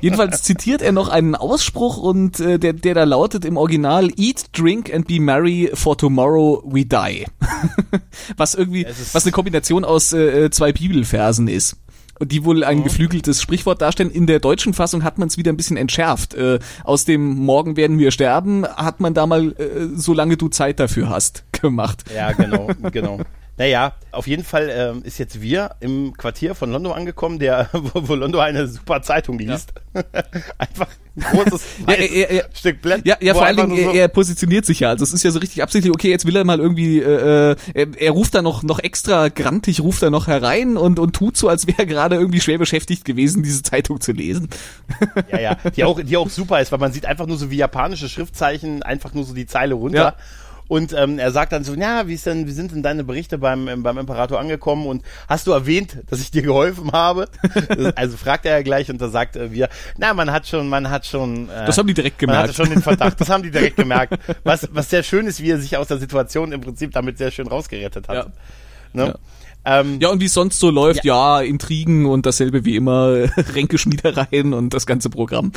Speaker 4: Jedenfalls zitiert er noch einen Ausspruch und äh, der, der da lautet im Original Eat, drink and be merry for tomorrow we die. was irgendwie, was eine Kombination aus äh, zwei Bibelversen ist die wohl ein geflügeltes Sprichwort darstellen. In der deutschen Fassung hat man es wieder ein bisschen entschärft. Äh, aus dem Morgen werden wir sterben hat man da mal, äh, solange du Zeit dafür hast, gemacht.
Speaker 3: Ja, genau, genau. Naja, auf jeden Fall ähm, ist jetzt wir im Quartier von Londo angekommen, der, wo, wo Londo eine super Zeitung liest. Ja. Einfach ein großes
Speaker 4: ja, er, er, Stück Blatt. Ja, ja vor allen Dingen, so er, er, positioniert sich ja. Also es ist ja so richtig absichtlich, okay, jetzt will er mal irgendwie, äh, äh er, er ruft da noch, noch extra grantig, ruft da noch herein und, und tut so, als wäre er gerade irgendwie schwer beschäftigt gewesen, diese Zeitung zu lesen.
Speaker 3: Ja, ja, die auch, die auch super ist, weil man sieht einfach nur so wie japanische Schriftzeichen, einfach nur so die Zeile runter. Ja. Und ähm, er sagt dann so, ja, wie ist denn, wie sind denn deine Berichte beim, ähm, beim Imperator angekommen? Und hast du erwähnt, dass ich dir geholfen habe? also fragt er ja gleich und da sagt er wieder, na, man hat schon, man hat schon.
Speaker 4: Äh, das haben die direkt gemerkt. Man
Speaker 3: hatte schon den Verdacht, das haben die direkt gemerkt. Was, was sehr schön ist, wie er sich aus der Situation im Prinzip damit sehr schön rausgerettet hat. Ja. Ne?
Speaker 4: Ja. Ähm, ja, und wie es sonst so läuft, ja. ja, Intrigen und dasselbe wie immer, Ränkeschmiedereien und das ganze Programm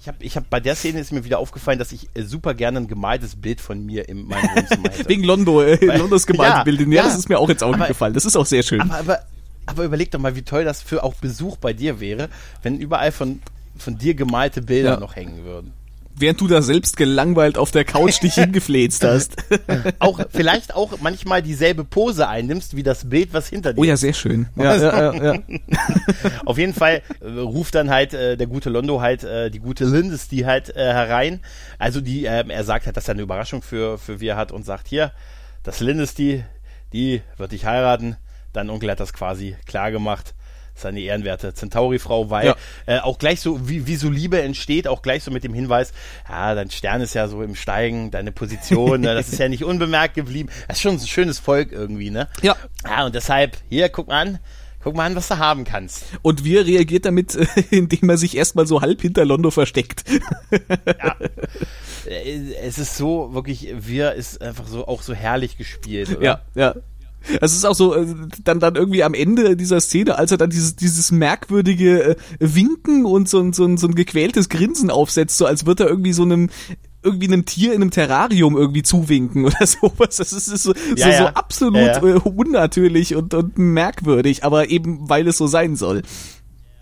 Speaker 3: ich habe ich hab, bei der Szene ist mir wieder aufgefallen, dass ich äh, super gerne ein gemaltes Bild von mir in meinem Wohnzimmer hätte.
Speaker 4: Wegen Londo, äh, Weil, Londos gemalte ja, Bild. Ja, ja, das ist mir auch ins Auge aber, gefallen. Das ist auch sehr schön.
Speaker 3: Aber, aber, aber überleg doch mal, wie toll das für auch Besuch bei dir wäre, wenn überall von, von dir gemalte Bilder ja. noch hängen würden
Speaker 4: während du da selbst gelangweilt auf der Couch dich hingefläzt hast.
Speaker 3: auch, vielleicht auch manchmal dieselbe Pose einnimmst, wie das Bild, was hinter dir
Speaker 4: Oh ja, sehr schön. Ja, ja, ja, ja.
Speaker 3: auf jeden Fall äh, ruft dann halt äh, der gute Londo halt äh, die gute Lindes die halt äh, herein. Also die, äh, er sagt halt, dass er eine Überraschung für, für wir hat und sagt, hier, das Lindes die, die wird dich heiraten. Dein Onkel hat das quasi klar gemacht. Seine ehrenwerte Centauri-Frau, weil ja. äh, auch gleich so, wie, wie so Liebe entsteht, auch gleich so mit dem Hinweis, ja, dein Stern ist ja so im Steigen, deine Position, ne, das ist ja nicht unbemerkt geblieben. Das ist schon ein schönes Volk irgendwie, ne?
Speaker 4: Ja.
Speaker 3: Ja, und deshalb, hier, guck mal an, guck mal an, was du haben kannst.
Speaker 4: Und wie reagiert damit, indem er sich erstmal so halb hinter Londo versteckt? ja.
Speaker 3: Äh, es ist so, wirklich, wir ist einfach so, auch so herrlich gespielt, oder?
Speaker 4: Ja, ja. Es ist auch so, äh, dann, dann irgendwie am Ende dieser Szene, als er dann dieses, dieses merkwürdige äh, Winken und so, so, so ein gequältes Grinsen aufsetzt, so als würde er irgendwie so einem irgendwie einem Tier in einem Terrarium irgendwie zuwinken oder sowas. Das ist, ist so, ja, so, ja. so absolut ja, äh, unnatürlich und, und merkwürdig, aber eben weil es so sein soll.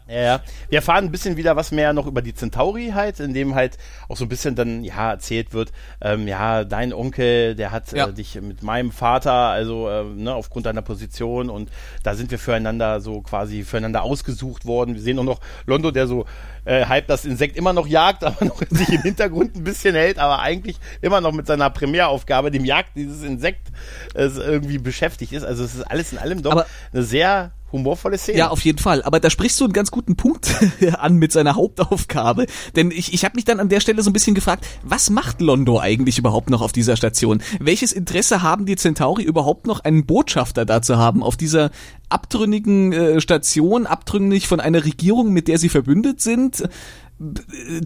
Speaker 3: Ja, ja. Wir erfahren ein bisschen wieder was mehr noch über die Centauri halt, in dem halt auch so ein bisschen dann, ja, erzählt wird, ähm, ja, dein Onkel, der hat ja. äh, dich mit meinem Vater, also, äh, ne, aufgrund deiner Position und da sind wir füreinander so quasi füreinander ausgesucht worden. Wir sehen auch noch Londo, der so äh, halb das Insekt immer noch jagt, aber noch sich im Hintergrund ein bisschen hält, aber eigentlich immer noch mit seiner Primäraufgabe, dem Jagd dieses Insekt, äh, irgendwie beschäftigt ist. Also es ist alles in allem doch aber eine sehr humorvolle Szene.
Speaker 4: Ja, auf jeden Fall. Aber da sprichst du einen ganz guten Punkt an mit seiner Hauptaufgabe. Denn ich, ich habe mich dann an der Stelle so ein bisschen gefragt, was macht Londo eigentlich überhaupt noch auf dieser Station? Welches Interesse haben die Centauri überhaupt noch, einen Botschafter da zu haben auf dieser abtrünnigen äh, Station, abtrünnig von einer Regierung, mit der sie verbündet sind?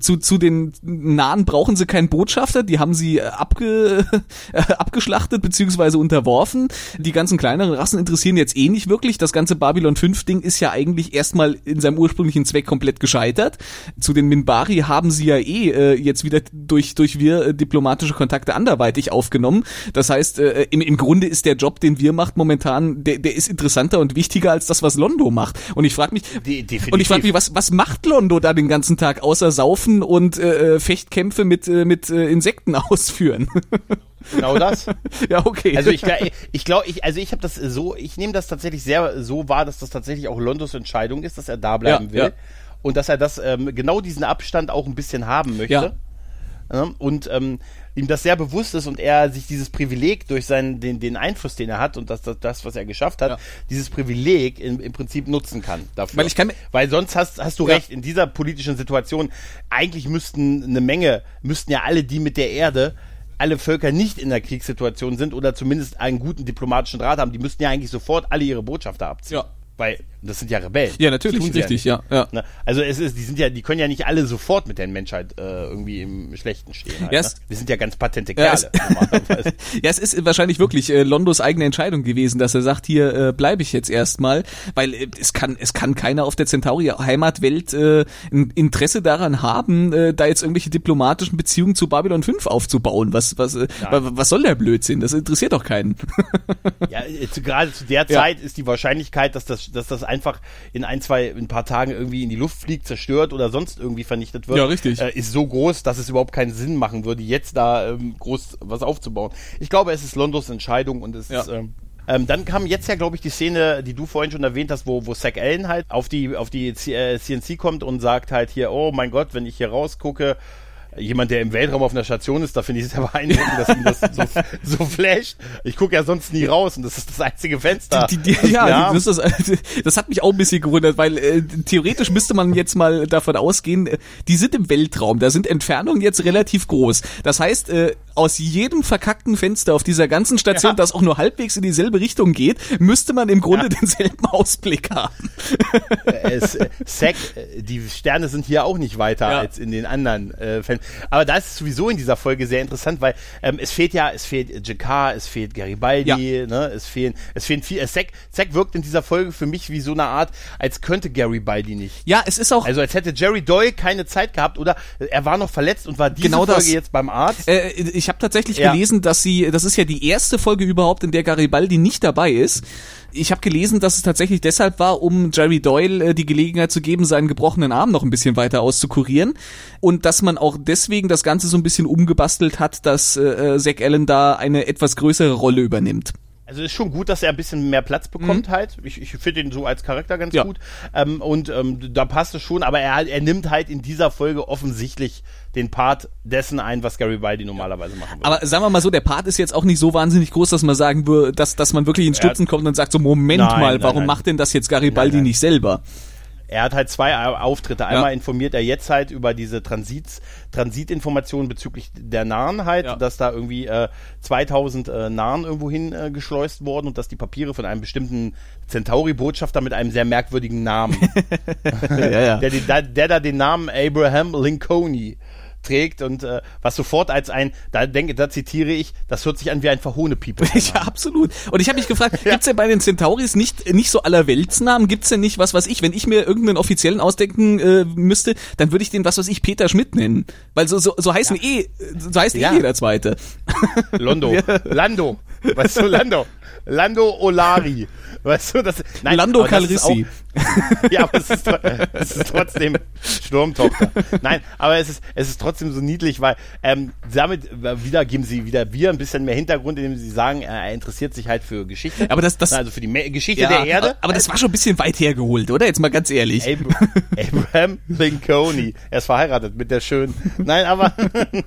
Speaker 4: Zu, zu den Nahen brauchen sie keinen Botschafter, die haben sie äh, abge, äh, abgeschlachtet beziehungsweise unterworfen. Die ganzen kleineren Rassen interessieren jetzt eh nicht wirklich. Das ganze Babylon 5 Ding ist ja eigentlich erstmal in seinem ursprünglichen Zweck komplett gescheitert. Zu den Minbari haben sie ja eh äh, jetzt wieder durch, durch wir äh, diplomatische Kontakte anderweitig aufgenommen. Das heißt, äh, im, im Grunde ist der Job, den wir macht momentan, der, der ist interessanter und wichtiger als das, was Londo macht. Und ich frage mich, De und ich frage mich, was, was macht Londo da den ganzen Tag? Außer Saufen und äh, äh, Fechtkämpfe mit, äh, mit äh, Insekten ausführen.
Speaker 3: Genau das.
Speaker 4: ja, okay.
Speaker 3: Also ich, ich glaube, ich, also ich habe das so, ich nehme das tatsächlich sehr so wahr, dass das tatsächlich auch Londos Entscheidung ist, dass er da bleiben ja, will ja. und dass er das ähm, genau diesen Abstand auch ein bisschen haben möchte. Ja. Und ähm, ihm das sehr bewusst ist und er sich dieses Privileg durch seinen, den, den Einfluss, den er hat und das, das, das was er geschafft hat, ja. dieses Privileg in, im Prinzip nutzen kann dafür.
Speaker 4: Weil, ich kann,
Speaker 3: Weil sonst hast, hast du ja. recht, in dieser politischen Situation, eigentlich müssten eine Menge, müssten ja alle die mit der Erde alle Völker nicht in der Kriegssituation sind oder zumindest einen guten diplomatischen Draht haben, die müssten ja eigentlich sofort alle ihre Botschafter abziehen. Ja. Weil das sind ja Rebellen.
Speaker 4: Ja, natürlich, richtig, ja, ja.
Speaker 3: Ne? Also es ist, die sind ja, die können ja nicht alle sofort mit der Menschheit äh, irgendwie im Schlechten stehen. Halt,
Speaker 4: ja,
Speaker 3: ne? Wir sind ja ganz patente Kerle.
Speaker 4: Ja, es, ja, es ist wahrscheinlich wirklich äh, Londos eigene Entscheidung gewesen, dass er sagt, hier äh, bleibe ich jetzt erstmal, weil äh, es kann, es kann keiner auf der Centauri Heimatwelt äh, ein Interesse daran haben, äh, da jetzt irgendwelche diplomatischen Beziehungen zu Babylon 5 aufzubauen. Was, was, äh, was soll der Blödsinn? Das interessiert doch keinen.
Speaker 3: ja, äh, gerade zu der Zeit ja. ist die Wahrscheinlichkeit, dass das, dass das einfach in ein, zwei, in ein paar Tagen irgendwie in die Luft fliegt, zerstört oder sonst irgendwie vernichtet wird,
Speaker 4: ja, richtig.
Speaker 3: Äh, ist so groß, dass es überhaupt keinen Sinn machen würde, jetzt da ähm, groß was aufzubauen. Ich glaube, es ist Londos Entscheidung und es ja. ist. Ähm, ähm, dann kam jetzt ja, glaube ich, die Szene, die du vorhin schon erwähnt hast, wo, wo Zack Allen halt auf die, auf die CNC äh, kommt und sagt halt hier, oh mein Gott, wenn ich hier rausgucke, jemand, der im Weltraum auf einer Station ist, da finde ich es sehr beeindruckend, dass ihm das so, so flasht. Ich gucke ja sonst nie raus und das ist das einzige Fenster.
Speaker 4: Die, die, die, ja, das, das, das, hat mich auch ein bisschen gewundert, weil äh, theoretisch müsste man jetzt mal davon ausgehen, äh, die sind im Weltraum, da sind Entfernungen jetzt relativ groß. Das heißt, äh, aus jedem verkackten Fenster auf dieser ganzen Station, ja. das auch nur halbwegs in dieselbe Richtung geht, müsste man im Grunde ja. denselben Ausblick haben.
Speaker 3: Äh, es, äh, Sack, äh, die Sterne sind hier auch nicht weiter ja. als in den anderen äh, Fenstern. Aber das ist sowieso in dieser Folge sehr interessant, weil ähm, es fehlt ja, es fehlt Jakar, es fehlt Garibaldi, ja. ne, es fehlen, es fehlen viel. Äh, Zack, Zack wirkt in dieser Folge für mich wie so eine Art, als könnte Garibaldi nicht.
Speaker 4: Ja, es ist auch.
Speaker 3: Also als hätte Jerry Doyle keine Zeit gehabt oder er war noch verletzt und war diese genau Folge das. jetzt beim Arzt.
Speaker 4: Äh, ich habe tatsächlich ja. gelesen, dass sie, das ist ja die erste Folge überhaupt, in der Garibaldi nicht dabei ist. Ich habe gelesen, dass es tatsächlich deshalb war, um Jerry Doyle äh, die Gelegenheit zu geben, seinen gebrochenen Arm noch ein bisschen weiter auszukurieren. Und dass man auch deswegen das Ganze so ein bisschen umgebastelt hat, dass äh, äh Zack Allen da eine etwas größere Rolle übernimmt.
Speaker 3: Also ist schon gut, dass er ein bisschen mehr Platz bekommt mhm. halt. Ich, ich finde ihn so als Charakter ganz ja. gut. Ähm, und ähm, da passt es schon, aber er, er nimmt halt in dieser Folge offensichtlich den Part dessen ein, was Garibaldi normalerweise machen würde.
Speaker 4: Aber sagen wir mal so, der Part ist jetzt auch nicht so wahnsinnig groß, dass man sagen würde, dass, dass man wirklich ins Stutzen kommt und sagt so, Moment nein, mal, warum nein, macht denn das jetzt Garibaldi nicht selber?
Speaker 3: Er hat halt zwei Auftritte. Einmal ja. informiert er jetzt halt über diese Transits, Transitinformationen bezüglich der Nahen halt, ja. dass da irgendwie äh, 2000 äh, Nahen irgendwo hin äh, geschleust wurden und dass die Papiere von einem bestimmten Centauri-Botschafter mit einem sehr merkwürdigen Namen, ja, der, der, der da den Namen Abraham Lincoln trägt und äh, was sofort als ein, da denke, da zitiere ich, das hört sich an wie ein verhohne Piepe.
Speaker 4: ja, absolut. Und ich habe mich gefragt, ja. gibt's denn bei den Centauris nicht nicht so aller Weltsnamen? Gibt's denn nicht was, was ich, wenn ich mir irgendeinen offiziellen ausdenken äh, müsste, dann würde ich den was, was ich Peter Schmidt nennen, weil so so, so heißen ja. eh, so heißt ja. eh jeder zweite.
Speaker 3: Londo, Lando, weißt du, Lando, Lando Olari. Weißt du, das,
Speaker 4: nein, Lando Calrissier.
Speaker 3: ja, aber es ist, es ist trotzdem Sturmtochter. Nein, aber es ist, es ist trotzdem so niedlich, weil ähm, damit wieder geben sie wieder wir ein bisschen mehr Hintergrund, indem sie sagen, er interessiert sich halt für Geschichte.
Speaker 4: Aber das, das
Speaker 3: also für die Me Geschichte ja, der Erde.
Speaker 4: Aber das war schon ein bisschen weit hergeholt, oder? Jetzt mal ganz ehrlich.
Speaker 3: Ab Abraham Lincoln. Er ist verheiratet mit der schönen. Nein, aber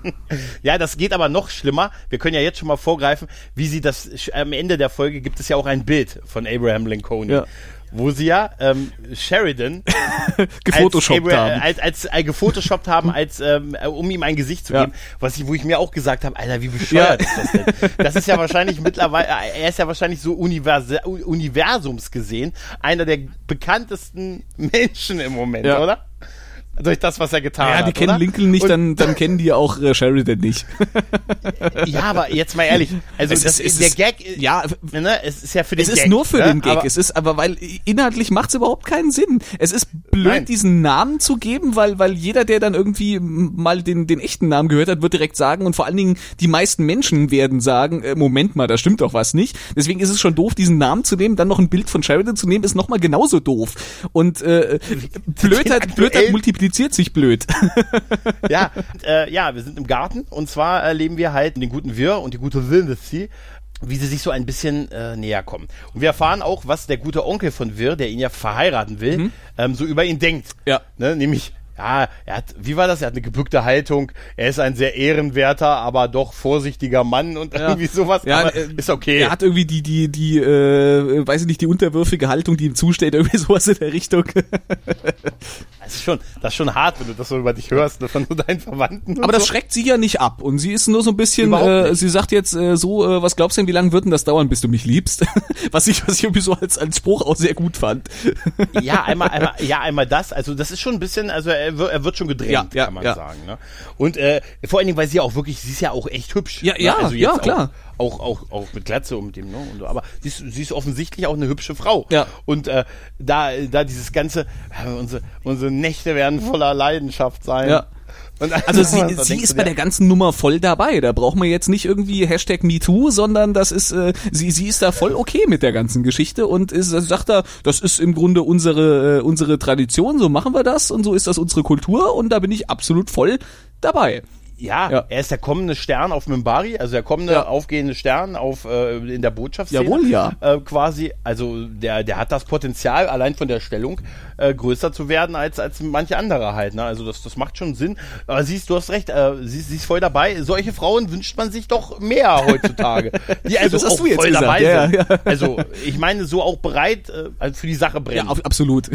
Speaker 3: ja, das geht aber noch schlimmer. Wir können ja jetzt schon mal vorgreifen, wie sie das am Ende der Folge gibt es ja auch ein Bild von Abraham Lincoln. Ja wo sie ja ähm, Sheridan
Speaker 4: gefotoshoppt als,
Speaker 3: haben, als, als, als äh, gefotoshoppt haben, als ähm, um ihm ein Gesicht zu ja. geben, was ich, wo ich mir auch gesagt habe, Alter, wie bescheuert ja. ist das denn? Das ist ja wahrscheinlich mittlerweile, äh, er ist ja wahrscheinlich so Univers Universums gesehen einer der bekanntesten Menschen im Moment, ja. oder? Durch das, was er getan hat.
Speaker 4: Ja, die
Speaker 3: hat,
Speaker 4: kennen oder? Lincoln nicht, dann, dann kennen die auch äh, Sheridan nicht.
Speaker 3: ja, aber jetzt mal ehrlich, also es das, ist, der ist, Gag,
Speaker 4: ja,
Speaker 3: ne, es ist ja für den
Speaker 4: es
Speaker 3: Gag.
Speaker 4: Es ist nur für ne? den Gag, aber es ist aber, weil inhaltlich macht es überhaupt keinen Sinn. Es ist blöd, Nein. diesen Namen zu geben, weil, weil jeder, der dann irgendwie mal den, den echten Namen gehört hat, wird direkt sagen und vor allen Dingen die meisten Menschen werden sagen, äh, Moment mal, da stimmt doch was nicht. Deswegen ist es schon doof, diesen Namen zu nehmen, dann noch ein Bild von Sheridan zu nehmen, ist nochmal genauso doof. Und äh, Blödheit, Blödheit multipliziert multipliziert sich blöd.
Speaker 3: ja, äh, ja, wir sind im Garten und zwar erleben wir halt den guten Wir und die gute Wilmothy wie sie sich so ein bisschen äh, näher kommen. Und wir erfahren auch, was der gute Onkel von Wir, der ihn ja verheiraten will, mhm. ähm, so über ihn denkt.
Speaker 4: Ja.
Speaker 3: Ne, nämlich, ja, er hat, wie war das? Er hat eine gebückte Haltung. Er ist ein sehr ehrenwerter, aber doch vorsichtiger Mann und ja. irgendwie sowas.
Speaker 4: Ja, aber äh, ist okay. Er hat irgendwie die, die, die, äh, weiß ich nicht, die unterwürfige Haltung, die ihm zusteht, irgendwie sowas in der Richtung.
Speaker 3: Das ist schon, das ist schon hart, wenn du das so über dich hörst, ne, von deinen Verwandten.
Speaker 4: Aber das so. schreckt sie ja nicht ab. Und sie ist nur so ein bisschen, äh, sie sagt jetzt äh, so, äh, was glaubst du denn, wie lange wird denn das dauern, bis du mich liebst? was ich, was ich irgendwie so als, als Spruch auch sehr gut fand.
Speaker 3: ja, einmal, einmal, ja, einmal das. Also das ist schon ein bisschen, also er, wird, er wird schon gedrängt, ja, ja, kann man ja. sagen. Ne? Und äh, vor allen Dingen, weil sie auch wirklich, sie ist ja auch echt hübsch.
Speaker 4: Ja, ne? ja, also ja, klar.
Speaker 3: Auch, auch, auch, auch mit Glatze und mit dem, ne? Und, aber sie ist, sie ist offensichtlich auch eine hübsche Frau.
Speaker 4: Ja.
Speaker 3: Und äh, da, da dieses ganze, äh, unsere, unsere Nächte werden voller Leidenschaft sein.
Speaker 4: Ja. Also sie, sie ist bei der ganzen Nummer voll dabei. Da braucht man jetzt nicht irgendwie Hashtag MeToo, sondern das ist, äh, sie, sie ist da voll okay mit der ganzen Geschichte und ist, sagt da, das ist im Grunde unsere, äh, unsere Tradition, so machen wir das und so ist das unsere Kultur und da bin ich absolut voll dabei.
Speaker 3: Ja, ja, er ist der kommende Stern auf Mimbari, also der kommende ja. aufgehende Stern auf äh, in der Botschaftsszene.
Speaker 4: Jawohl, ja.
Speaker 3: Äh, quasi, also der der hat das Potenzial allein von der Stellung äh, größer zu werden als als manche andere halt, ne? Also das das macht schon Sinn. Aber siehst, du hast recht, äh, sie, sie ist voll dabei. Solche Frauen wünscht man sich doch mehr heutzutage. Die also auch voll gesagt. dabei ja, sind. Ja. Also, ich meine so auch bereit äh, also für die Sache brennen.
Speaker 4: Ja, absolut.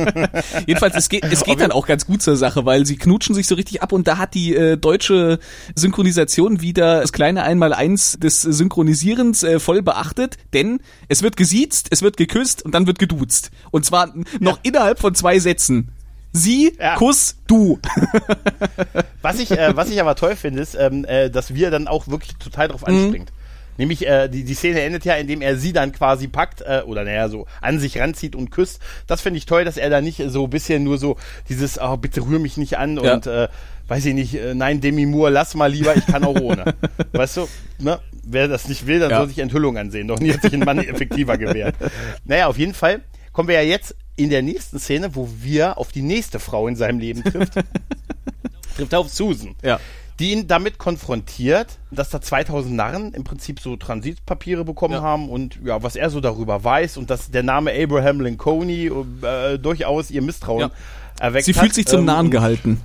Speaker 4: Jedenfalls es geht es geht dann auch ganz gut zur Sache, weil sie knutschen sich so richtig ab und da hat die äh, deutsche Synchronisation wieder das kleine Einmaleins des Synchronisierens äh, voll beachtet, denn es wird gesiezt, es wird geküsst und dann wird geduzt. Und zwar noch ja. innerhalb von zwei Sätzen. Sie, ja. Kuss, du.
Speaker 3: was ich, äh, was ich aber toll finde, ist, ähm, äh, dass wir dann auch wirklich total drauf mhm. anspringt. Nämlich, äh, die, die Szene endet ja, indem er sie dann quasi packt, äh, oder naja, so an sich ranzieht und küsst. Das finde ich toll, dass er da nicht so ein bisschen nur so dieses, oh, bitte rühr mich nicht an ja. und äh, weiß ich nicht, äh, nein, Demi Moore, lass mal lieber, ich kann auch ohne. weißt du, ne? Wer das nicht will, dann ja. soll sich Enthüllung ansehen. Doch nie hat sich ein Mann effektiver gewährt. Naja, auf jeden Fall kommen wir ja jetzt in der nächsten Szene, wo wir auf die nächste Frau in seinem Leben trifft. trifft auf Susan.
Speaker 4: Ja
Speaker 3: die ihn damit konfrontiert, dass da 2000 Narren im Prinzip so Transitpapiere bekommen ja. haben und ja, was er so darüber weiß und dass der Name Abraham Lincoln äh, durchaus ihr Misstrauen ja. erweckt
Speaker 4: Sie fühlt sich zum ähm, Nahen gehalten.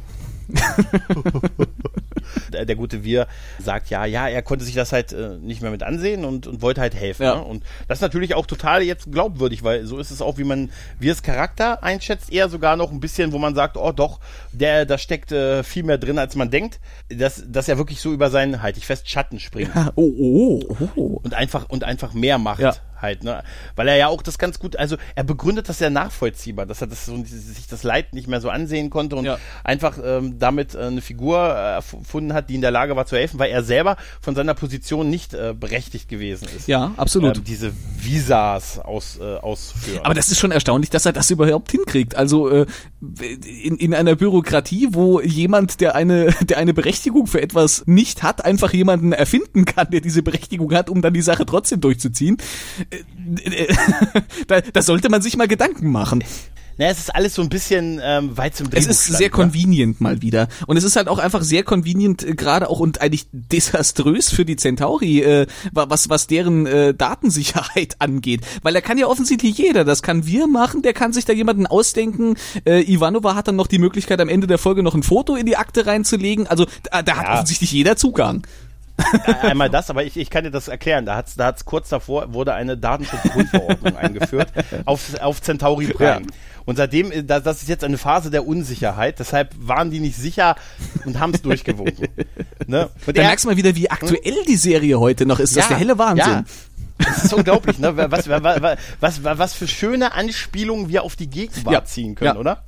Speaker 3: der, der, gute Wir sagt ja, ja, er konnte sich das halt äh, nicht mehr mit ansehen und, und wollte halt helfen. Ja. Ne? Und das ist natürlich auch total jetzt glaubwürdig, weil so ist es auch, wie man Wirs Charakter einschätzt, eher sogar noch ein bisschen, wo man sagt, oh doch, der, da steckt äh, viel mehr drin, als man denkt, dass, dass er wirklich so über seinen, halt ich fest, Schatten springt. Ja.
Speaker 4: Oh, oh, oh.
Speaker 3: Und einfach, und einfach mehr macht. Ja halt, ne? Weil er ja auch das ganz gut, also er begründet das sehr nachvollziehbar, dass er das so, sich das Leid nicht mehr so ansehen konnte und ja. einfach ähm, damit äh, eine Figur äh, erfunden hat, die in der Lage war zu helfen, weil er selber von seiner Position nicht äh, berechtigt gewesen ist.
Speaker 4: Ja, absolut.
Speaker 3: Ähm, diese Visas aus, äh, ausführen.
Speaker 4: Aber das ist schon erstaunlich, dass er das überhaupt hinkriegt. Also äh, in, in einer Bürokratie, wo jemand, der eine, der eine Berechtigung für etwas nicht hat, einfach jemanden erfinden kann, der diese Berechtigung hat, um dann die Sache trotzdem durchzuziehen da, da sollte man sich mal Gedanken machen.
Speaker 3: Na, es ist alles so ein bisschen ähm, weit zum
Speaker 4: Drehbuch. Es ist sehr convenient mal wieder. Und es ist halt auch einfach sehr convenient, äh, gerade auch und eigentlich desaströs für die Centauri, äh, was, was deren äh, Datensicherheit angeht. Weil da kann ja offensichtlich jeder, das kann wir machen, der kann sich da jemanden ausdenken. Äh, Ivanova hat dann noch die Möglichkeit, am Ende der Folge noch ein Foto in die Akte reinzulegen. Also da, da hat ja. offensichtlich jeder Zugang.
Speaker 3: Einmal das, aber ich, ich kann dir das erklären. Da hat's, da hat's kurz davor wurde eine Datenschutzgrundverordnung eingeführt auf, auf Centauri Prime. Ja. Und seitdem, äh, das ist jetzt eine Phase der Unsicherheit. Deshalb waren die nicht sicher und haben es durchgewunken.
Speaker 4: ne? Und da merkst du mal wieder, wie aktuell die Serie heute noch ist. Das ist der helle Wahnsinn. Ja.
Speaker 3: Das ist unglaublich, ne? Was, was, was, was, für schöne Anspielungen wir auf die Gegenwart ja. ziehen können, ja. oder?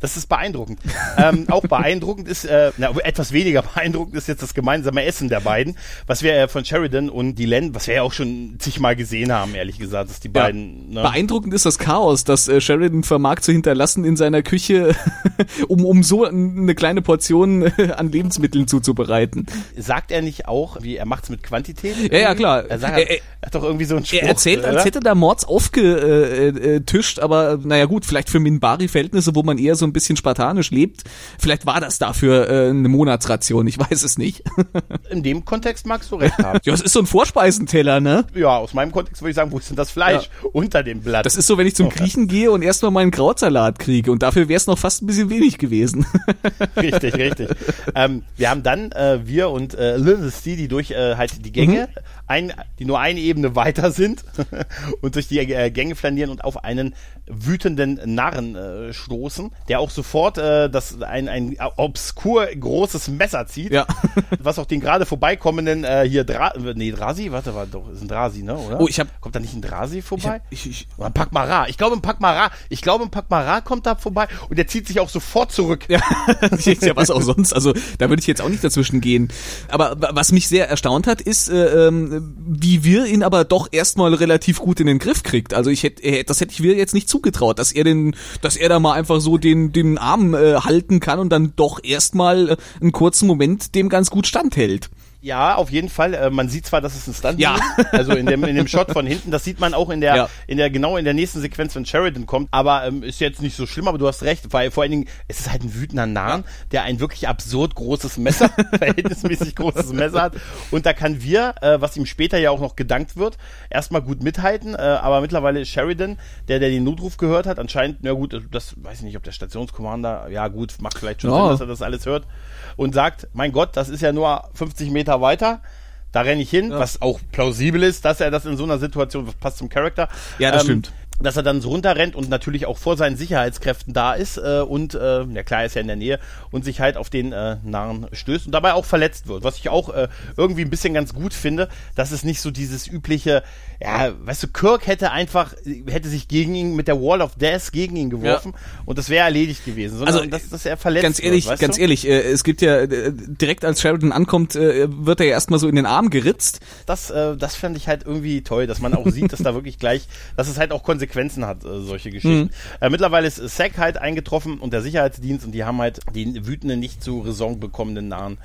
Speaker 3: Das ist beeindruckend. ähm, auch beeindruckend ist, äh, na, etwas weniger beeindruckend ist jetzt das gemeinsame Essen der beiden, was wir äh, von Sheridan und Dylan, was wir ja auch schon zigmal gesehen haben, ehrlich gesagt, dass die ja. beiden.
Speaker 4: Ne? Beeindruckend ist das Chaos, das äh, Sheridan vermag zu hinterlassen in seiner Küche, um, um so eine kleine Portion äh, an Lebensmitteln zuzubereiten.
Speaker 3: Sagt er nicht auch, wie er macht's mit Quantität?
Speaker 4: Ja, ja, klar.
Speaker 3: Er, sagt, er, er hat doch irgendwie so ein
Speaker 4: Spruch, Er erzählt, oder? als hätte da Mords aufgetischt, äh, aber naja gut, vielleicht für Minbari-Verhältnisse, wo man eher so ein bisschen spartanisch lebt. Vielleicht war das dafür äh, eine Monatsration, ich weiß es nicht.
Speaker 3: In dem Kontext magst du recht haben.
Speaker 4: ja, es ist so ein Vorspeisenteller, ne?
Speaker 3: Ja, aus meinem Kontext würde ich sagen, wo ist denn das Fleisch ja. unter dem Blatt?
Speaker 4: Das ist so, wenn ich zum okay. Griechen gehe und erstmal meinen Krautsalat kriege und dafür wäre es noch fast ein bisschen wenig gewesen.
Speaker 3: richtig, richtig. Ähm, wir haben dann, äh, wir und äh, Lindsay, die durch äh, halt die Gänge, mhm. ein, die nur eine Ebene weiter sind und durch die äh, Gänge flanieren und auf einen wütenden Narren äh, stoßen, der auch sofort äh, das ein, ein obskur großes Messer zieht, ja. was auch den gerade vorbeikommenden äh, hier Dra nee Drasi, warte, war doch ist ein Drasi, ne, oder?
Speaker 4: Oh, ich hab
Speaker 3: kommt da nicht ein Drasi vorbei?
Speaker 4: Ich, hab, ich, ich,
Speaker 3: oder ein Pakmara. Ich glaube ein Pakmara. Ich glaube ein Pakmara kommt da vorbei und der zieht sich auch sofort zurück.
Speaker 4: Ja, ja was auch sonst. Also da würde ich jetzt auch nicht dazwischen gehen. Aber was mich sehr erstaunt hat, ist, äh, ähm, wie wir ihn aber doch erstmal relativ gut in den Griff kriegt. Also ich hätte, das hätte ich wir jetzt nicht zugetraut, dass er den, dass er da mal einfach so den, den Arm äh, halten kann und dann doch erstmal äh, einen kurzen Moment dem ganz gut standhält.
Speaker 3: Ja, auf jeden Fall. Äh, man sieht zwar, dass es ein Stunt ja. ist, also in dem, in dem Shot von hinten, das sieht man auch in der, ja. in der, genau in der nächsten Sequenz, wenn Sheridan kommt, aber ähm, ist jetzt nicht so schlimm, aber du hast recht, weil vor allen Dingen, es ist halt ein wütender Narren, der ein wirklich absurd großes Messer, verhältnismäßig großes Messer hat und da kann wir, äh, was ihm später ja auch noch gedankt wird, erstmal gut mithalten, äh, aber mittlerweile ist Sheridan, der, der den Notruf gehört hat, anscheinend, na gut, das weiß ich nicht, ob der Stationskommander, ja gut, macht vielleicht schon ja. Sinn, dass er das alles hört und sagt, mein Gott, das ist ja nur 50 Meter weiter. Da renne ich hin, ja. was auch plausibel ist, dass er das in so einer Situation, was passt zum Charakter.
Speaker 4: Ja, das ähm, stimmt
Speaker 3: dass er dann so runterrennt und natürlich auch vor seinen Sicherheitskräften da ist äh, und, äh, ja klar, ist ja in der Nähe und sich halt auf den äh, Narren stößt und dabei auch verletzt wird. Was ich auch äh, irgendwie ein bisschen ganz gut finde, dass es nicht so dieses übliche, ja, weißt du, Kirk hätte einfach, hätte sich gegen ihn mit der Wall of Death gegen ihn geworfen ja. und das wäre erledigt gewesen, sondern also, dass, dass er verletzt
Speaker 4: ganz ehrlich,
Speaker 3: wird.
Speaker 4: Ganz du? ehrlich, äh, es gibt ja, äh, direkt als Sheridan ankommt, äh, wird er ja erstmal so in den Arm geritzt.
Speaker 3: Das, äh, das fände ich halt irgendwie toll, dass man auch sieht, dass da wirklich gleich, dass es halt auch Konsequenzen Konsequenzen hat, äh, solche Geschichten. Mhm. Äh, mittlerweile ist SAC halt eingetroffen und der Sicherheitsdienst und die haben halt den wütenden, nicht zu Raison bekommenden Nahen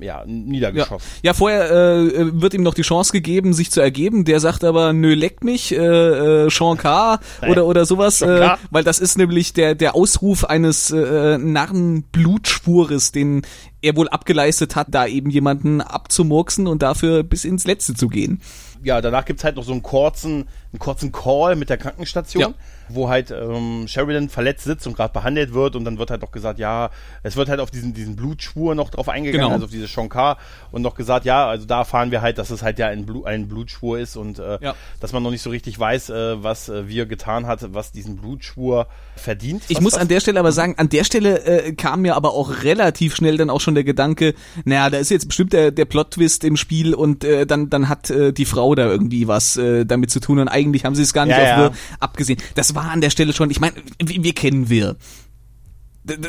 Speaker 3: ja, niedergeschossen.
Speaker 4: Ja, ja vorher äh, wird ihm noch die Chance gegeben, sich zu ergeben. Der sagt aber, nö, leck mich, äh, äh, Sean K. oder, oder sowas, äh, weil das ist nämlich der, der Ausruf eines äh, Narrenblutspures, den er wohl abgeleistet hat, da eben jemanden abzumurksen und dafür bis ins Letzte zu gehen.
Speaker 3: Ja, danach gibt's halt noch so einen kurzen, einen kurzen Call mit der Krankenstation. Ja wo halt ähm, Sheridan verletzt sitzt und gerade behandelt wird und dann wird halt noch gesagt, ja, es wird halt auf diesen, diesen Blutschwur noch drauf eingegangen, genau. also auf diese Shankar und noch gesagt, ja, also da erfahren wir halt, dass es halt ja ein, Blu ein Blutschwur ist und äh, ja. dass man noch nicht so richtig weiß, äh, was äh, wir getan hat, was diesen Blutschwur verdient.
Speaker 4: Ich muss an der Stelle aber sagen, an der Stelle äh, kam mir aber auch relativ schnell dann auch schon der Gedanke, naja, da ist jetzt bestimmt der, der Plot-Twist im Spiel und äh, dann, dann hat äh, die Frau da irgendwie was äh, damit zu tun und eigentlich haben sie es gar nicht ja, auf ja. abgesehen. Das war an der Stelle schon, ich meine, wir kennen wir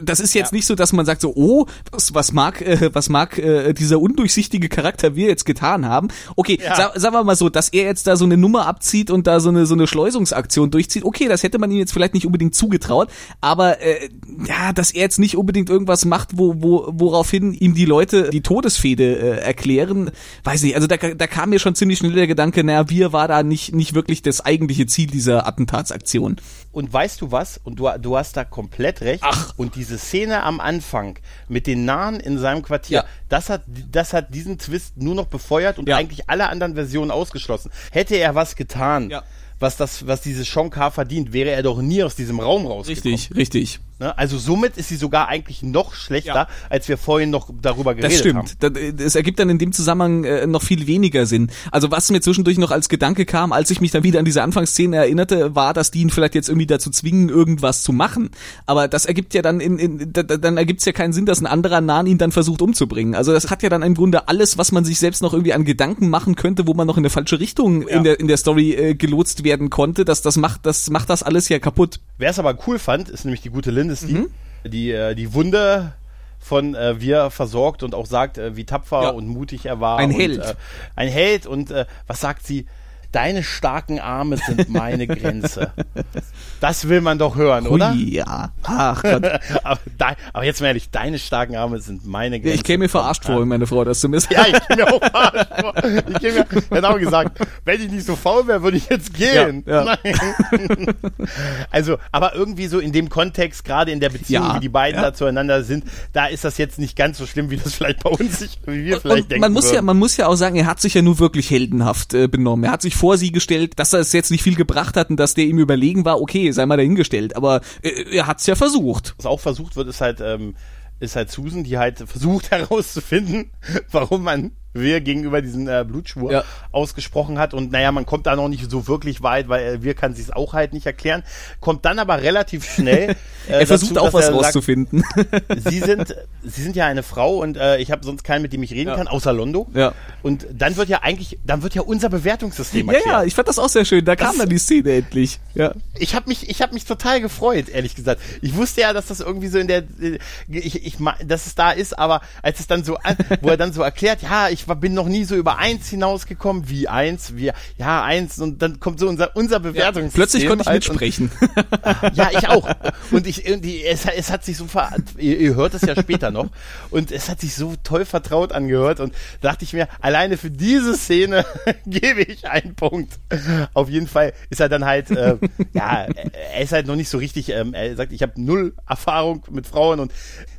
Speaker 4: das ist jetzt ja. nicht so, dass man sagt so, oh, was, was mag, äh, was mag äh, dieser undurchsichtige Charakter wir jetzt getan haben. Okay, ja. sa sagen wir mal so, dass er jetzt da so eine Nummer abzieht und da so eine so eine Schleusungsaktion durchzieht. Okay, das hätte man ihm jetzt vielleicht nicht unbedingt zugetraut, aber äh, ja, dass er jetzt nicht unbedingt irgendwas macht, wo, wo woraufhin ihm die Leute die Todesfehde äh, erklären, weiß nicht. Also da, da kam mir schon ziemlich schnell der Gedanke, naja, wir war da nicht nicht wirklich das eigentliche Ziel dieser Attentatsaktion.
Speaker 3: Und weißt du was? Und du du hast da komplett recht.
Speaker 4: Ach.
Speaker 3: Und und diese Szene am Anfang mit den Nahen in seinem Quartier, ja. das hat, das hat diesen Twist nur noch befeuert und ja. eigentlich alle anderen Versionen ausgeschlossen. Hätte er was getan, ja. was das, was dieses Shankar verdient, wäre er doch nie aus diesem Raum rausgekommen.
Speaker 4: Richtig, richtig.
Speaker 3: Ne? Also somit ist sie sogar eigentlich noch schlechter, ja. als wir vorhin noch darüber geredet haben. Das
Speaker 4: stimmt.
Speaker 3: haben.
Speaker 4: Das ergibt dann in dem Zusammenhang äh, noch viel weniger Sinn. Also was mir zwischendurch noch als Gedanke kam, als ich mich dann wieder an diese Anfangsszene erinnerte, war, dass die ihn vielleicht jetzt irgendwie dazu zwingen, irgendwas zu machen. Aber das ergibt ja dann in, in dann ergibt es ja keinen Sinn, dass ein anderer Nan ihn dann versucht umzubringen. Also das hat ja dann im Grunde alles, was man sich selbst noch irgendwie an Gedanken machen könnte, wo man noch in eine falsche Richtung ja. in der in der Story äh, gelotst werden konnte. Das das macht das macht das alles ja kaputt.
Speaker 3: Wer es aber cool fand, ist nämlich die gute Lindes, die, mhm. die, äh, die Wunde von äh, wir versorgt und auch sagt, äh, wie tapfer ja. und mutig er war.
Speaker 4: Ein Held.
Speaker 3: Und, äh, ein Held und äh, was sagt sie? Deine starken Arme sind meine Grenze. Das will man doch hören, Hui, oder?
Speaker 4: Ja. Ach Gott.
Speaker 3: aber, de, aber, jetzt mal ehrlich, deine starken Arme sind meine Grenze.
Speaker 4: Ich käme mir verarscht vor, wenn meine Frau das zu mir
Speaker 3: sagt. Ja, ich käme mir auch verarscht vor. Ich käme mir, genau gesagt, wenn ich nicht so faul wäre, würde ich jetzt gehen. Ja, ja. Nein. also, aber irgendwie so in dem Kontext, gerade in der Beziehung, ja, wie die beiden da zueinander sind, da ist das jetzt nicht ganz so schlimm, wie das vielleicht bei uns, wie wir vielleicht und denken.
Speaker 4: Man muss
Speaker 3: würden.
Speaker 4: ja, man muss ja auch sagen, er hat sich ja nur wirklich heldenhaft äh, benommen. Er hat sich vor sie gestellt, dass er es jetzt nicht viel gebracht hat und dass der ihm überlegen war, okay, sei mal dahingestellt, aber äh, er hat's ja versucht.
Speaker 3: Was auch versucht wird, ist halt, ähm, ist halt Susan, die halt versucht herauszufinden, warum man wir gegenüber diesen äh, Blutschwur ja. ausgesprochen hat. Und naja, man kommt da noch nicht so wirklich weit, weil äh, wir kann sich auch halt nicht erklären. Kommt dann aber relativ schnell.
Speaker 4: Äh, er versucht dazu, auch was rauszufinden.
Speaker 3: sie sind, sie sind ja eine Frau und äh, ich habe sonst keinen, mit dem ich reden ja. kann, außer Londo.
Speaker 4: Ja.
Speaker 3: Und dann wird ja eigentlich, dann wird ja unser Bewertungssystem
Speaker 4: erklärt. Ja, ja, ich fand das auch sehr schön. Da das, kam dann die Szene endlich. Ja.
Speaker 3: Ich habe mich, ich habe mich total gefreut, ehrlich gesagt. Ich wusste ja, dass das irgendwie so in der, ich, ich, dass es da ist, aber als es dann so, wo er dann so erklärt, ja, ich war, bin noch nie so über eins hinausgekommen, wie eins, wie, ja, eins, und dann kommt so unser, unser Bewertungssystem.
Speaker 4: Ja, plötzlich konnte ich halt mitsprechen.
Speaker 3: Und, ja, ich auch. Und ich, irgendwie, es, es hat sich so ver, ihr, ihr hört es ja später noch, und es hat sich so toll vertraut angehört, und dachte ich mir, alleine für diese Szene gebe ich einen Punkt. Auf jeden Fall ist er dann halt, äh, ja, er ist halt noch nicht so richtig, ähm, er sagt, ich habe null Erfahrung mit Frauen und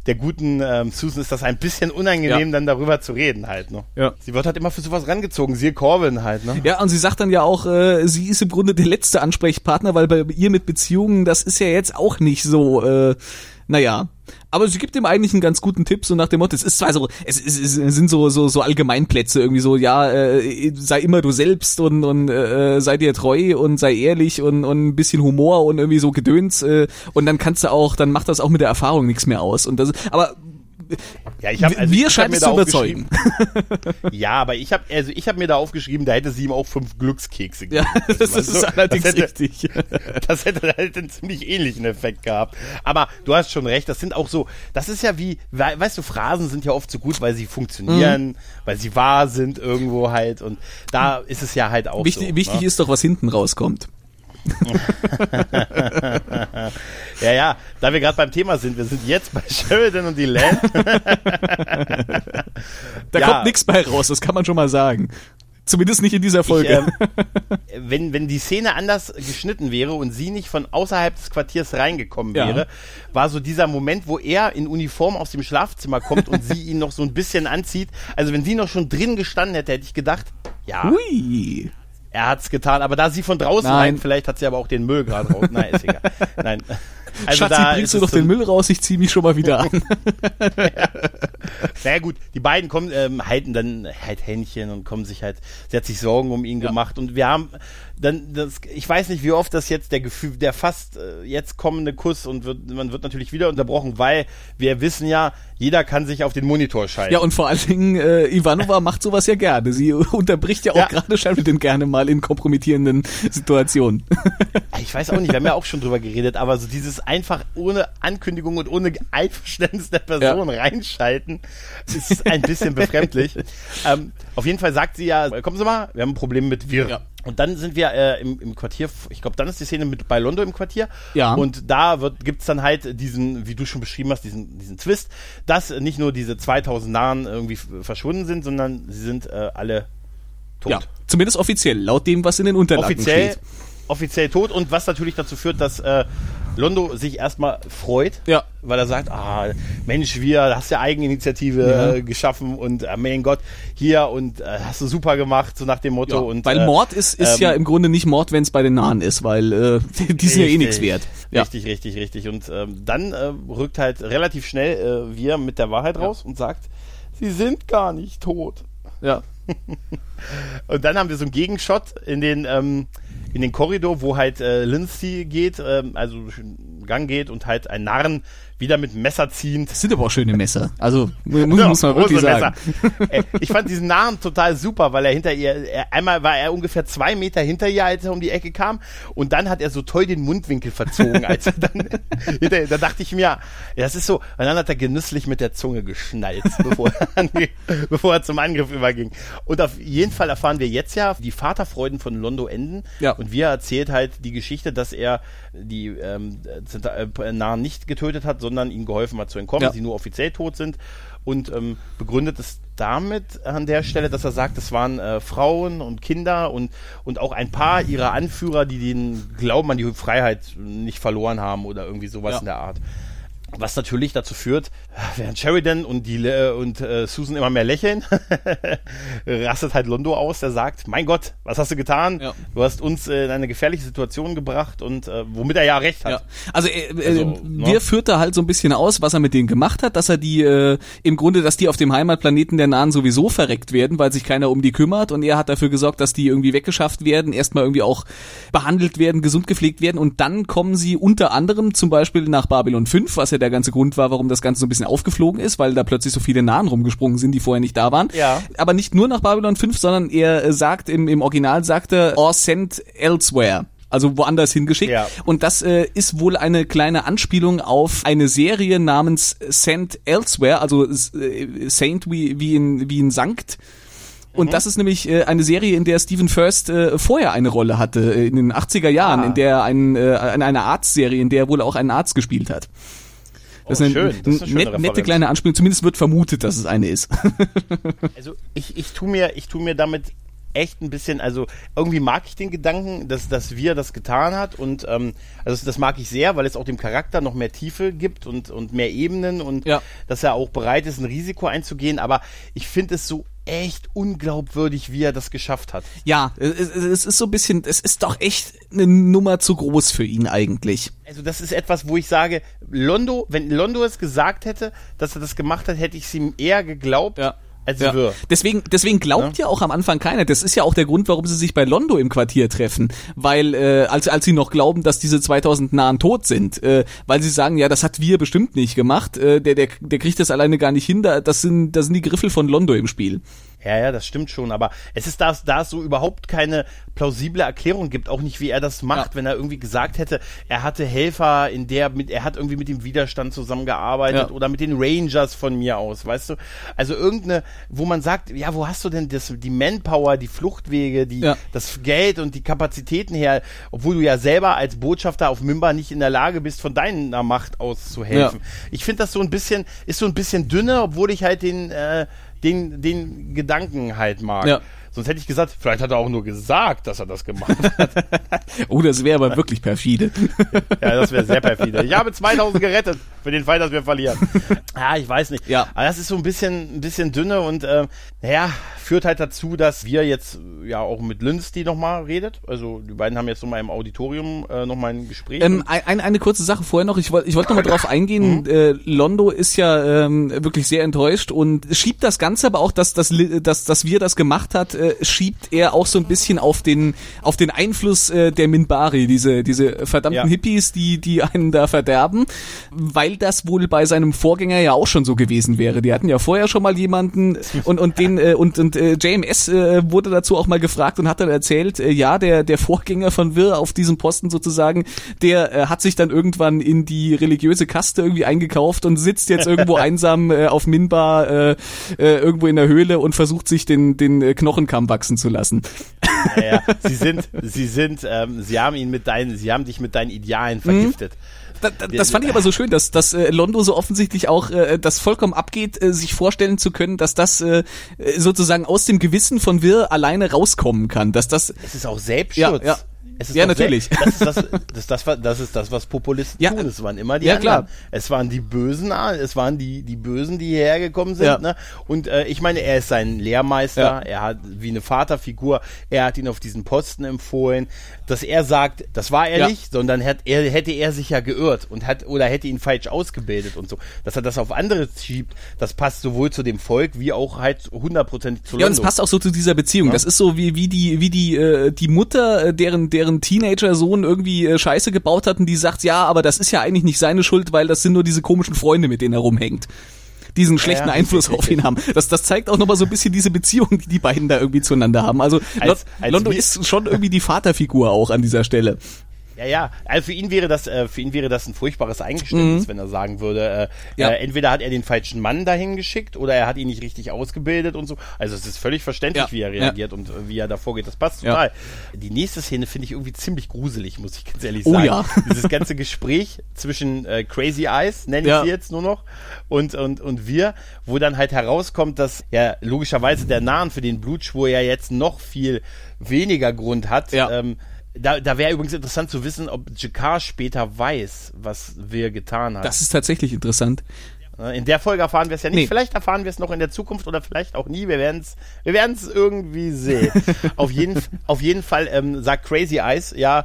Speaker 3: der guten ähm, Susan ist das ein bisschen unangenehm, ja. dann darüber zu reden halt, ne?
Speaker 4: Ja.
Speaker 3: Sie wird halt immer für sowas rangezogen, siehe Corbin halt, ne?
Speaker 4: Ja, und sie sagt dann ja auch, äh, sie ist im Grunde der letzte Ansprechpartner, weil bei ihr mit Beziehungen, das ist ja jetzt auch nicht so, äh, naja. Aber sie gibt ihm eigentlich einen ganz guten Tipp, so nach dem Motto, es ist zwar so, es, es, es sind so, so, so Allgemeinplätze, irgendwie so, ja, äh, sei immer du selbst und, und äh, sei dir treu und sei ehrlich und, und ein bisschen Humor und irgendwie so Gedöns äh, und dann kannst du auch, dann macht das auch mit der Erfahrung nichts mehr aus. Und das, aber
Speaker 3: ja, ich hab, also
Speaker 4: wir scheinen es zu überzeugen.
Speaker 3: ja, aber ich habe also ich habe mir da aufgeschrieben, da hätte sie ihm auch fünf Glückskekse
Speaker 4: gegeben. Ja, das, das ist allerdings das hätte, richtig.
Speaker 3: Das hätte halt einen ziemlich ähnlichen Effekt gehabt. Aber du hast schon recht, das sind auch so, das ist ja wie, weißt du, Phrasen sind ja oft so gut, weil sie funktionieren, mhm. weil sie wahr sind irgendwo halt und da ist es ja halt auch
Speaker 4: wichtig,
Speaker 3: so.
Speaker 4: Wichtig ne? ist doch, was hinten rauskommt.
Speaker 3: Ja, ja, da wir gerade beim Thema sind, wir sind jetzt bei Sheridan und die Land.
Speaker 4: da ja. kommt nichts bei raus, das kann man schon mal sagen. Zumindest nicht in dieser Folge. Ich,
Speaker 3: ähm, wenn, wenn die Szene anders geschnitten wäre und sie nicht von außerhalb des Quartiers reingekommen wäre, ja. war so dieser Moment, wo er in Uniform aus dem Schlafzimmer kommt und sie ihn noch so ein bisschen anzieht. Also wenn sie noch schon drin gestanden hätte, hätte ich gedacht, ja. Ui. Er hat's getan, aber da sie von draußen rein, vielleicht hat sie aber auch den Müll gerade raus. Nein, ist egal. Nein.
Speaker 4: Also Schatzi, bringst du doch den Müll raus, ich zieh mich schon mal wieder an.
Speaker 3: ja. Naja gut, die beiden kommen, ähm, halten dann halt Händchen und kommen sich halt, sie hat sich Sorgen um ihn ja. gemacht und wir haben dann, das, ich weiß nicht, wie oft das jetzt der Gefühl, der fast äh, jetzt kommende Kuss und wird, man wird natürlich wieder unterbrochen, weil wir wissen ja, jeder kann sich auf den Monitor schalten.
Speaker 4: Ja, und vor allen Dingen, äh, Ivanova macht sowas ja gerne. Sie unterbricht ja auch ja. gerade Sheridan gerne mal in kompromittierenden Situationen.
Speaker 3: ich weiß auch nicht, wir haben ja auch schon drüber geredet, aber so dieses einfach ohne Ankündigung und ohne Einverständnis der Person ja. reinschalten, ist ein bisschen befremdlich. ähm, auf jeden Fall sagt sie ja, kommen Sie mal, wir haben ein Problem mit Wir. Ja. Und dann sind wir äh, im, im Quartier, ich glaube, dann ist die Szene mit bei Londo im Quartier. Ja. Und da wird, gibt's dann halt diesen, wie du schon beschrieben hast, diesen, diesen Twist, dass nicht nur diese 2000 Nahen irgendwie verschwunden sind, sondern sie sind äh, alle tot. Ja,
Speaker 4: zumindest offiziell, laut dem, was in den Unterlagen
Speaker 3: offiziell,
Speaker 4: steht.
Speaker 3: Offiziell tot und was natürlich dazu führt, dass äh, Londo sich erstmal freut, ja. weil er sagt, ah, Mensch, wir hast ja Eigeninitiative ja. Äh, geschaffen und äh, mein Gott, hier und äh, hast du super gemacht, so nach dem Motto. Ja, und,
Speaker 4: weil äh, Mord ist, ist ähm, ja im Grunde nicht Mord, wenn es bei den Nahen ist, weil äh, die sind ja eh nichts wert.
Speaker 3: Ja. Richtig, richtig, richtig. Und ähm, dann äh, rückt halt relativ schnell äh, wir mit der Wahrheit raus und sagt, sie sind gar nicht tot. Ja. und dann haben wir so einen Gegenshot in den ähm, in den Korridor, wo halt äh, Lindsay geht, ähm, also Gang geht und halt ein Narren wieder mit Messer ziehend.
Speaker 4: Das sind aber auch schöne Messer. Also muss, ja, muss man wirklich sagen.
Speaker 3: Äh, ich fand diesen Narren total super, weil er hinter ihr, er, einmal war er ungefähr zwei Meter hinter ihr, als er um die Ecke kam und dann hat er so toll den Mundwinkel verzogen, als er dann hinter, da dachte ich mir, ja, das ist so, und dann hat er genüsslich mit der Zunge geschnallt, bevor er, bevor er zum Angriff überging. Und auf jeden Fall erfahren wir jetzt ja, die Vaterfreuden von Londo enden ja. und wir erzählt halt die Geschichte, dass er die ähm, äh, Narren nicht getötet hat, sondern ihnen geholfen hat zu entkommen, ja. sie nur offiziell tot sind und ähm, begründet es damit an der Stelle, dass er sagt, es waren äh, Frauen und Kinder und, und auch ein paar ihrer Anführer, die den Glauben an die Freiheit nicht verloren haben oder irgendwie sowas ja. in der Art. Was natürlich dazu führt, während Sheridan und, die, äh, und äh, Susan immer mehr lächeln, rastet halt Londo aus, der sagt, mein Gott, was hast du getan? Ja. Du hast uns äh, in eine gefährliche Situation gebracht und äh, womit er ja recht hat. Ja.
Speaker 4: Also, äh, äh also wir ne? führt da halt so ein bisschen aus, was er mit denen gemacht hat, dass er die äh, im Grunde, dass die auf dem Heimatplaneten der Nahen sowieso verreckt werden, weil sich keiner um die kümmert und er hat dafür gesorgt, dass die irgendwie weggeschafft werden, erstmal irgendwie auch behandelt werden, gesund gepflegt werden und dann kommen sie unter anderem zum Beispiel nach Babylon 5, was ja der ganze Grund war, warum das Ganze so ein bisschen aufgeflogen ist, weil da plötzlich so viele Nahen rumgesprungen sind, die vorher nicht da waren. Ja. Aber nicht nur nach Babylon 5, sondern er sagt im, im Original sagte, or sent elsewhere also woanders hingeschickt. Ja. Und das äh, ist wohl eine kleine Anspielung auf eine Serie namens Sent Elsewhere, also äh, Saint wie, wie, in, wie in Sankt. Und mhm. das ist nämlich äh, eine Serie, in der Stephen First äh, vorher eine Rolle hatte, äh, in den 80er Jahren, ah. in der ein, äh, eine Arztserie, in der er wohl auch einen Arzt gespielt hat. Das, oh, ist, eine, das ist eine net, nette kleine Anspielung. Zumindest wird vermutet, dass es eine ist.
Speaker 3: also ich, ich tu mir, ich tu mir damit echt ein bisschen, also irgendwie mag ich den Gedanken, dass, dass wir das getan hat und ähm, also das mag ich sehr, weil es auch dem Charakter noch mehr Tiefe gibt und, und mehr Ebenen und ja. dass er auch bereit ist, ein Risiko einzugehen, aber ich finde es so echt unglaubwürdig, wie er das geschafft hat.
Speaker 4: Ja, es, es ist so ein bisschen, es ist doch echt eine Nummer zu groß für ihn eigentlich.
Speaker 3: Also das ist etwas, wo ich sage, Londo, wenn Londo es gesagt hätte, dass er das gemacht hat, hätte ich es ihm eher geglaubt. Ja als
Speaker 4: ja. wir. Deswegen, deswegen glaubt ja. ja auch am Anfang keiner. Das ist ja auch der Grund, warum sie sich bei Londo im Quartier treffen, weil äh, als als sie noch glauben, dass diese 2000 Nahen tot sind, äh, weil sie sagen, ja, das hat wir bestimmt nicht gemacht. Äh, der der der kriegt das alleine gar nicht hin. Da, das sind das sind die Griffel von Londo im Spiel.
Speaker 3: Ja, ja, das stimmt schon, aber es ist da, da es so überhaupt keine plausible Erklärung gibt, auch nicht wie er das macht, ja. wenn er irgendwie gesagt hätte, er hatte Helfer, in der mit, er hat irgendwie mit dem Widerstand zusammengearbeitet ja. oder mit den Rangers von mir aus, weißt du? Also irgendeine, wo man sagt, ja, wo hast du denn das, die Manpower, die Fluchtwege, die, ja. das Geld und die Kapazitäten her, obwohl du ja selber als Botschafter auf Mimba nicht in der Lage bist, von deiner Macht aus zu helfen. Ich finde das so ein bisschen, ist so ein bisschen dünner, obwohl ich halt den, äh, den, den Gedanken halt mag. Ja. Sonst hätte ich gesagt, vielleicht hat er auch nur gesagt, dass er das gemacht hat.
Speaker 4: oh, das wäre aber wirklich perfide.
Speaker 3: ja, das wäre sehr perfide. Ich habe 2000 gerettet für den Fall, dass wir verlieren. Ja, ich weiß nicht. Ja. Aber das ist so ein bisschen, ein bisschen dünne und, äh, naja, führt halt dazu, dass wir jetzt ja auch mit Linz, die nochmal redet. Also die beiden haben jetzt nochmal im Auditorium äh, nochmal ein Gespräch.
Speaker 4: Ähm, ein, eine kurze Sache vorher noch. Ich wollte ich wollte nochmal drauf eingehen. Mhm. Äh, Londo ist ja ähm, wirklich sehr enttäuscht und schiebt das Ganze aber auch, dass, dass, dass, dass wir das gemacht hat, äh, schiebt er auch so ein bisschen auf den auf den Einfluss äh, der Minbari, diese diese verdammten ja. Hippies, die die einen da verderben, weil das wohl bei seinem Vorgänger ja auch schon so gewesen wäre. Die hatten ja vorher schon mal jemanden und und den äh, und und äh, JMS äh, wurde dazu auch mal gefragt und hat dann erzählt, äh, ja, der der Vorgänger von Wirr auf diesem Posten sozusagen, der äh, hat sich dann irgendwann in die religiöse Kaste irgendwie eingekauft und sitzt jetzt irgendwo einsam äh, auf Minbar äh, äh, irgendwo in der Höhle und versucht sich den den äh, Knochenkamm wachsen zu lassen.
Speaker 3: Ja, ja. Sie sind, sie sind, ähm, sie haben ihn mit deinen, sie haben dich mit deinen Idealen mhm.
Speaker 4: Da, da, das fand ich aber so schön, dass, dass äh, Londo so offensichtlich auch äh, das vollkommen abgeht, äh, sich vorstellen zu können, dass das äh, sozusagen aus dem Gewissen von Wirr alleine rauskommen kann. Dass das
Speaker 3: es ist auch Selbstschutz. Ja, ja
Speaker 4: ja, natürlich.
Speaker 3: Das ist das, das, das, das, ist das, was Populisten ja. tun. Es waren immer die ja, anderen. Klar. Es waren die Bösen, es waren die, die Bösen, die hierher gekommen sind. Ja. Ne? Und äh, ich meine, er ist sein Lehrmeister, ja. er hat wie eine Vaterfigur, er hat ihn auf diesen Posten empfohlen. Dass er sagt, das war er nicht, sondern hat, er, hätte er sich ja geirrt und hat oder hätte ihn falsch ausgebildet und so. Dass er das auf andere schiebt, das passt sowohl zu dem Volk wie auch halt hundertprozentig zu
Speaker 4: Ja, und es passt auch so zu dieser Beziehung. Das ist so wie, wie die, wie die, äh, die Mutter, äh, deren, deren deren Teenager-Sohn irgendwie äh, Scheiße gebaut hat und die sagt, ja, aber das ist ja eigentlich nicht seine Schuld, weil das sind nur diese komischen Freunde, mit denen er rumhängt diesen schlechten ja, Einfluss auf ihn haben. Das, das zeigt auch nochmal so ein bisschen diese Beziehung, die die beiden da irgendwie zueinander haben. Also als, als Londo ist schon irgendwie die Vaterfigur auch an dieser Stelle.
Speaker 3: Ja, ja. Also für ihn wäre das, äh, für ihn wäre das ein furchtbares Eingeständnis, mhm. wenn er sagen würde, äh, ja. äh, entweder hat er den falschen Mann dahin geschickt oder er hat ihn nicht richtig ausgebildet und so. Also es ist völlig verständlich, ja. wie er reagiert ja. und äh, wie er da vorgeht. Das passt total. Die nächste Szene finde ich irgendwie ziemlich gruselig, muss ich ganz ehrlich oh sagen. Oh ja. Dieses ganze Gespräch zwischen äh, Crazy Eyes, nenne ich sie jetzt nur noch, und, und, und wir, wo dann halt herauskommt, dass ja logischerweise der Nahen für den Blutschwur ja jetzt noch viel weniger Grund hat. Ja. Ähm, da, da wäre übrigens interessant zu wissen, ob Jakar später weiß, was wir getan haben.
Speaker 4: Das ist tatsächlich interessant.
Speaker 3: In der Folge erfahren wir es ja nicht. Nee. Vielleicht erfahren wir es noch in der Zukunft oder vielleicht auch nie. Wir werden es wir werden's irgendwie sehen. auf, jeden, auf jeden Fall ähm, sagt Crazy Eyes, ja,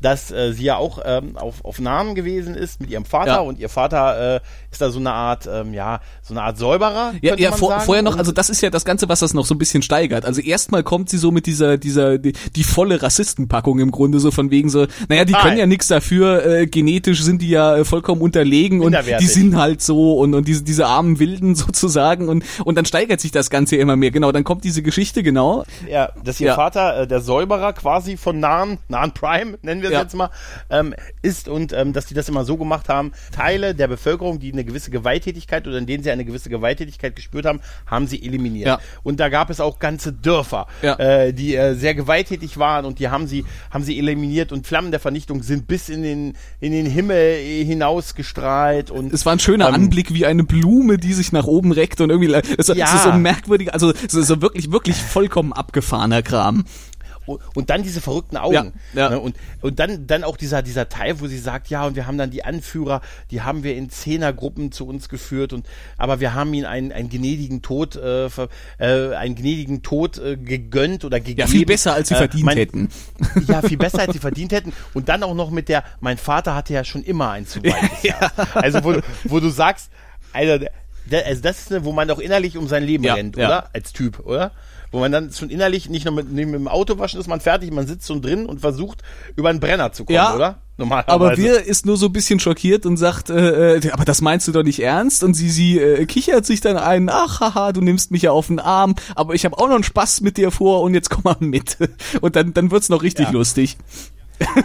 Speaker 3: dass äh, sie ja auch ähm, auf, auf Namen gewesen ist mit ihrem Vater ja. und ihr Vater äh, ist da so eine Art, ähm, ja, so eine Art Säuberer.
Speaker 4: Ja, ja vor, vorher noch, also das ist ja das Ganze, was das noch so ein bisschen steigert. Also erstmal kommt sie so mit dieser, dieser, die, die volle Rassistenpackung im Grunde so von wegen so, naja, die Total. können ja nichts dafür, äh, genetisch sind die ja äh, vollkommen unterlegen und die sind halt so und, und diese, diese armen Wilden sozusagen und, und dann steigert sich das Ganze immer mehr. Genau, dann kommt diese Geschichte, genau.
Speaker 3: Ja, dass ihr ja. Vater, äh, der Säuberer quasi von Nahen, Nahen Prime, nennen wir es ja. jetzt mal, ähm, ist und ähm, dass die das immer so gemacht haben, Teile der Bevölkerung, die eine gewisse Gewalttätigkeit oder in denen sie eine gewisse Gewalttätigkeit gespürt haben, haben sie eliminiert. Ja. Und da gab es auch ganze Dörfer, ja. äh, die äh, sehr gewalttätig waren und die haben sie, haben sie eliminiert und Flammen der Vernichtung sind bis in den, in den Himmel hinaus gestrahlt und.
Speaker 4: Es war ein schöner ähm, Anblick wie eine Blume, die sich nach oben reckt und irgendwie, es, ja. es ist so merkwürdig, also so, so wirklich, wirklich vollkommen abgefahrener Kram
Speaker 3: und dann diese verrückten Augen. Ja, ja. Ne? Und, und dann, dann auch dieser, dieser Teil, wo sie sagt, ja, und wir haben dann die Anführer, die haben wir in Zehnergruppen zu uns geführt und aber wir haben ihnen einen, einen gnädigen Tod, äh, äh, einen gnädigen Tod äh, gegönnt oder gegeben. Ja,
Speaker 4: viel besser, als sie äh, verdient mein, hätten.
Speaker 3: Ja, viel besser, als sie verdient hätten. Und dann auch noch mit der, mein Vater hatte ja schon immer ein zu weites ja. Also wo, wo du sagst, also, also das ist, wo man auch innerlich um sein Leben ja, rennt, oder? Als Typ, oder? Wo man dann schon innerlich nicht nur mit, nicht mit dem Auto waschen ist man fertig, man sitzt schon drin und versucht über einen Brenner zu kommen, ja, oder?
Speaker 4: Normalerweise. Aber wir ist nur so ein bisschen schockiert und sagt, äh, äh, aber das meinst du doch nicht ernst? Und sie, sie äh, kichert sich dann ein, ach haha, du nimmst mich ja auf den Arm, aber ich habe auch noch einen Spaß mit dir vor und jetzt komm mal mit. Und dann, dann wird's noch richtig ja. lustig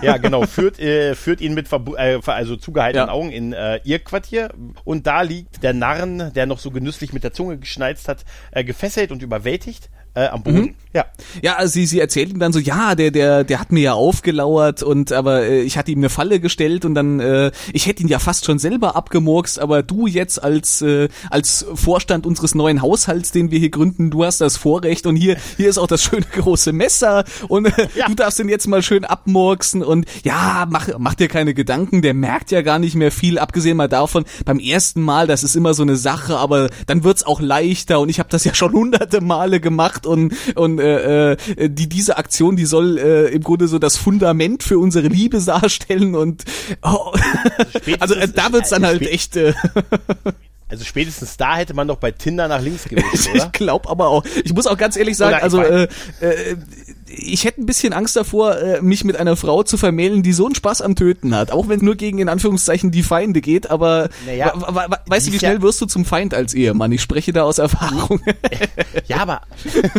Speaker 3: ja, genau, führt, äh, führt ihn mit verbu äh, also zugehaltenen ja. Augen in äh, ihr Quartier und da liegt der Narren, der noch so genüsslich mit der Zunge geschnalzt hat, äh, gefesselt und überwältigt äh, am Boden. Mhm.
Speaker 4: Ja. Ja, also sie, sie erzählt ihm dann so, ja, der, der, der hat mir ja aufgelauert und aber äh, ich hatte ihm eine Falle gestellt und dann, äh, ich hätte ihn ja fast schon selber abgemurkst, aber du jetzt als, äh, als Vorstand unseres neuen Haushalts, den wir hier gründen, du hast das Vorrecht und hier, hier ist auch das schöne große Messer und äh, ja. du darfst ihn jetzt mal schön abmurksen und ja, mach, mach dir keine Gedanken, der merkt ja gar nicht mehr viel, abgesehen mal davon, beim ersten Mal, das ist immer so eine Sache, aber dann wird's auch leichter und ich habe das ja schon hunderte Male gemacht und, und äh, äh, die diese Aktion, die soll äh, im Grunde so das Fundament für unsere Liebe darstellen und oh, also äh, da wird's dann halt echt äh,
Speaker 3: also spätestens da hätte man doch bei Tinder nach links gewischt,
Speaker 4: oder? Ich glaube aber auch. Ich muss auch ganz ehrlich sagen, also äh, äh, ich hätte ein bisschen Angst davor, äh, mich mit einer Frau zu vermählen, die so einen Spaß am Töten hat. Auch wenn es nur gegen in Anführungszeichen die Feinde geht, aber naja, weißt du, wie schnell wirst du zum Feind als Ehemann? Ich spreche da aus Erfahrung.
Speaker 3: ja, aber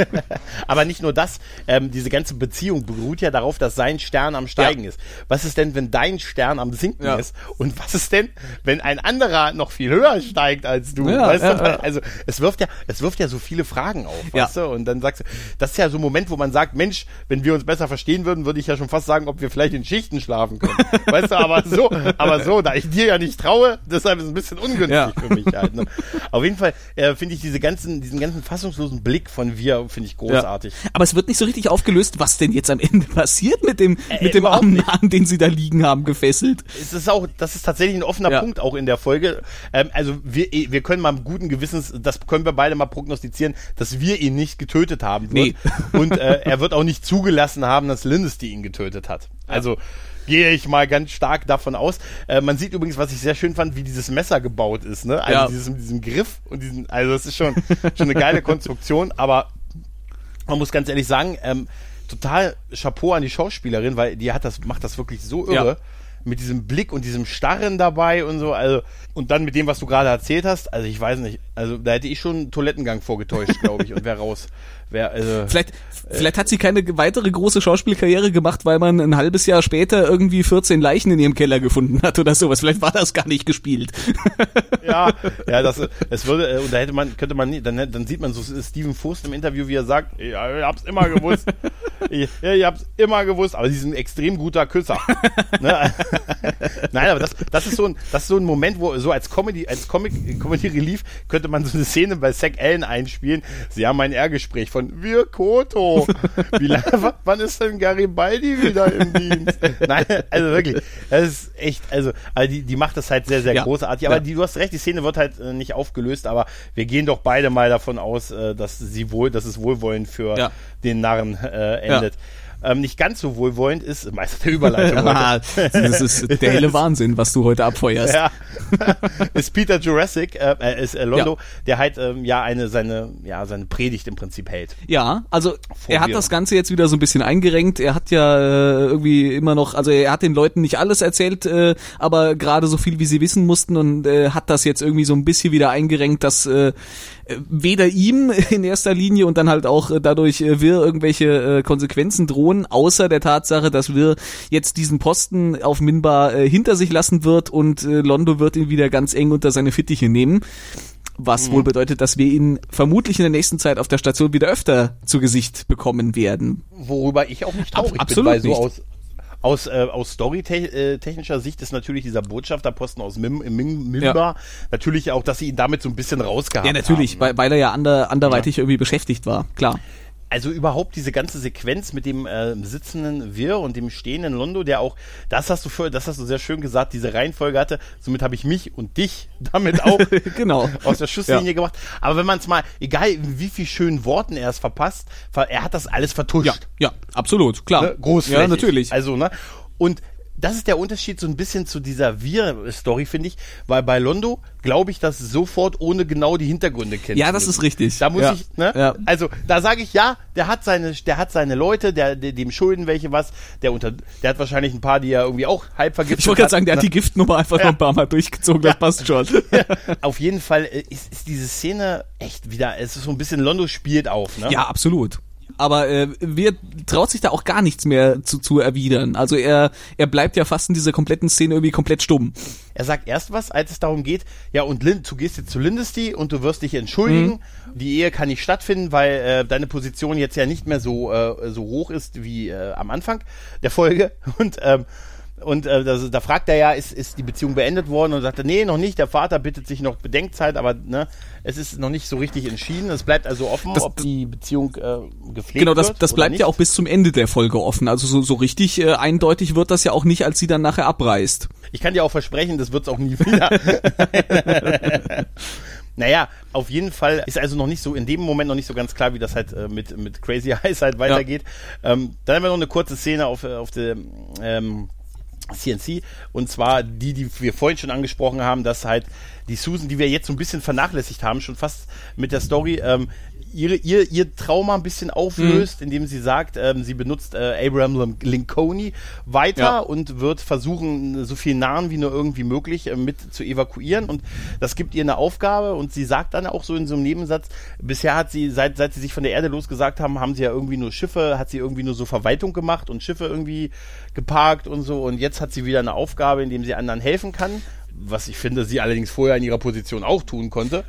Speaker 3: aber nicht nur das. Ähm, diese ganze Beziehung beruht ja darauf, dass sein Stern am Steigen ja. ist. Was ist denn, wenn dein Stern am Sinken ja. ist? Und was ist denn, wenn ein anderer noch viel höher steigt als du? Ja, weißt du? Also es wirft ja, es wirft ja so viele Fragen auf, weißt du? Und dann sagst du, das ist ja so ein Moment, wo man sagt, Mensch, wenn wir uns besser verstehen würden, würde ich ja schon fast sagen, ob wir vielleicht in Schichten schlafen können. weißt du, aber so, aber so, da ich dir ja nicht traue, deshalb ist es ein bisschen ungünstig ja. für mich halt. Ne? Auf jeden Fall äh, finde ich diese ganzen, diesen ganzen fassungslosen Blick von wir finde ich großartig.
Speaker 4: Ja. Aber es wird nicht so richtig aufgelöst, was denn jetzt am Ende passiert mit dem äh, mit dem armen Nahen, den sie da liegen haben, gefesselt.
Speaker 3: Es ist auch, das ist tatsächlich ein offener ja. Punkt auch in der Folge. Ähm, also wir, wir können mal guten Gewissens, das können wir beide mal prognostizieren, dass wir ihn nicht getötet haben. Wird. Nee. Und äh, er wird auch nicht zugelassen haben, dass Lindesty ihn getötet hat. Also gehe ich mal ganz stark davon aus. Äh, man sieht übrigens, was ich sehr schön fand, wie dieses Messer gebaut ist, ne? Also ja. dieses mit diesem Griff und diesen, also das ist schon, schon eine geile Konstruktion, aber man muss ganz ehrlich sagen, ähm, total Chapeau an die Schauspielerin, weil die hat das, macht das wirklich so irre. Ja. Mit diesem Blick und diesem Starren dabei und so, also, und dann mit dem, was du gerade erzählt hast, also ich weiß nicht, also da hätte ich schon einen Toilettengang vorgetäuscht, glaube ich, und wäre raus. Wär, also,
Speaker 4: vielleicht, äh, vielleicht hat sie keine weitere große Schauspielkarriere gemacht, weil man ein halbes Jahr später irgendwie 14 Leichen in ihrem Keller gefunden hat oder sowas. Vielleicht war das gar nicht gespielt.
Speaker 3: Ja, ja, das, es würde, äh, und da hätte man, könnte man, dann, dann sieht man so Steven Fußt im Interview, wie er sagt, ja, ich hab's immer gewusst. ich, ich hab's immer gewusst, aber sie sind ein extrem guter Küsser. ne? Nein, aber das, das ist so ein, das ist so ein Moment, wo so als Comedy, als Comic, Comedy Relief könnte man so eine Szene bei Zack Allen einspielen. Sie haben ein R-Gespräch von Wir Koto. Wie lange, wann ist denn Garibaldi wieder im Dienst? Nein, also wirklich, das ist echt, also, also die, die macht das halt sehr, sehr ja. großartig. Aber ja. die, du hast recht, die Szene wird halt äh, nicht aufgelöst, aber wir gehen doch beide mal davon aus, äh, dass sie wohl, dass es wohlwollend für ja. den Narren äh, endet ähm, nicht ganz so wohlwollend ist, Meister der Überleitung.
Speaker 4: ah, das ist der helle Wahnsinn, was du heute abfeuerst. Ja.
Speaker 3: ist Peter Jurassic, äh, äh ist äh, Londo, ja. der halt ähm, ja eine seine ja seine Predigt im Prinzip hält.
Speaker 4: Ja, also Vor er hat das Ganze jetzt wieder so ein bisschen eingerenkt. Er hat ja äh, irgendwie immer noch, also er hat den Leuten nicht alles erzählt, äh, aber gerade so viel wie sie wissen mussten und äh, hat das jetzt irgendwie so ein bisschen wieder eingerenkt, dass äh, weder ihm in erster Linie und dann halt auch äh, dadurch äh, wir irgendwelche äh, Konsequenzen drohen, außer der Tatsache, dass wir jetzt diesen Posten auf Minbar hinter sich lassen wird und Londo wird ihn wieder ganz eng unter seine Fittiche nehmen. Was mhm. wohl bedeutet, dass wir ihn vermutlich in der nächsten Zeit auf der Station wieder öfter zu Gesicht bekommen werden.
Speaker 3: Worüber ich auch nicht traurig Ab,
Speaker 4: absolut
Speaker 3: bin, weil
Speaker 4: nicht.
Speaker 3: so aus, aus, äh, aus storytechnischer Sicht ist natürlich dieser Botschafterposten aus Mim, Mim, Mimba ja. natürlich auch, dass sie ihn damit so ein bisschen rausgehabt haben.
Speaker 4: Ja, natürlich,
Speaker 3: haben,
Speaker 4: ne? weil, weil er ja ander, anderweitig ja. irgendwie beschäftigt war, klar
Speaker 3: also überhaupt diese ganze Sequenz mit dem äh, sitzenden Wir und dem stehenden Londo, der auch, das hast du für, das hast du sehr schön gesagt, diese Reihenfolge hatte. Somit habe ich mich und dich damit auch
Speaker 4: genau.
Speaker 3: aus der Schusslinie ja. gemacht. Aber wenn man es mal, egal wie viel schönen Worten er es verpasst, er hat das alles vertuscht.
Speaker 4: Ja, ja absolut, klar. Ne?
Speaker 3: Großflächig.
Speaker 4: Ja, natürlich.
Speaker 3: Also, ne? Und das ist der Unterschied so ein bisschen zu dieser Wir-Story, finde ich, weil bei Londo glaube ich das sofort ohne genau die Hintergründe kennen.
Speaker 4: Ja, das ist richtig.
Speaker 3: Da muss
Speaker 4: ja.
Speaker 3: ich, ne? Ja. Also da sage ich ja, der hat seine, der hat seine Leute, der, der dem schulden welche was, der unter, der hat wahrscheinlich ein paar, die er irgendwie auch halb vergiftet
Speaker 4: Ich wollte gerade sagen, der hat die Giftnummer einfach ja. noch ein paar Mal durchgezogen, das passt schon.
Speaker 3: Auf jeden Fall ist, ist diese Szene echt wieder, es ist so ein bisschen Londo spielt auf, ne?
Speaker 4: Ja, absolut. Aber äh, wir traut sich da auch gar nichts mehr zu, zu erwidern. Also er, er bleibt ja fast in dieser kompletten Szene irgendwie komplett stumm.
Speaker 3: Er sagt erst was, als es darum geht, ja und Lind, du gehst jetzt zu Lindesty und du wirst dich entschuldigen. Mhm. Die Ehe kann nicht stattfinden, weil äh, deine Position jetzt ja nicht mehr so, äh, so hoch ist wie äh, am Anfang der Folge. Und ähm, und äh, da, da fragt er ja, ist, ist die Beziehung beendet worden? Und sagt er, nee, noch nicht. Der Vater bittet sich noch Bedenkzeit, aber ne, es ist noch nicht so richtig entschieden. Es bleibt also offen, das, ob die Beziehung äh, gepflegt
Speaker 4: Genau, das, das bleibt
Speaker 3: nicht.
Speaker 4: ja auch bis zum Ende der Folge offen. Also so, so richtig äh, eindeutig wird das ja auch nicht, als sie dann nachher abreißt.
Speaker 3: Ich kann dir auch versprechen, das wird es auch nie wieder. Naja, auf jeden Fall ist also noch nicht so, in dem Moment noch nicht so ganz klar, wie das halt äh, mit, mit Crazy Eyes halt weitergeht. Ja. Ähm, dann haben wir noch eine kurze Szene auf, äh, auf der ähm, CNC und zwar die, die wir vorhin schon angesprochen haben, dass halt die Susan, die wir jetzt so ein bisschen vernachlässigt haben, schon fast mit der Story, ähm, ihre, ihr, ihr Trauma ein bisschen auflöst, mhm. indem sie sagt, ähm, sie benutzt äh, Abraham Lincoln weiter ja. und wird versuchen, so viel Nahen wie nur irgendwie möglich äh, mit zu evakuieren. Und das gibt ihr eine Aufgabe und sie sagt dann auch so in so einem Nebensatz, bisher hat sie, seit, seit sie sich von der Erde losgesagt haben, haben sie ja irgendwie nur Schiffe, hat sie irgendwie nur so Verwaltung gemacht und Schiffe irgendwie geparkt und so. Und jetzt hat sie wieder eine Aufgabe, indem sie anderen helfen kann was ich finde, sie allerdings vorher in ihrer Position auch tun konnte.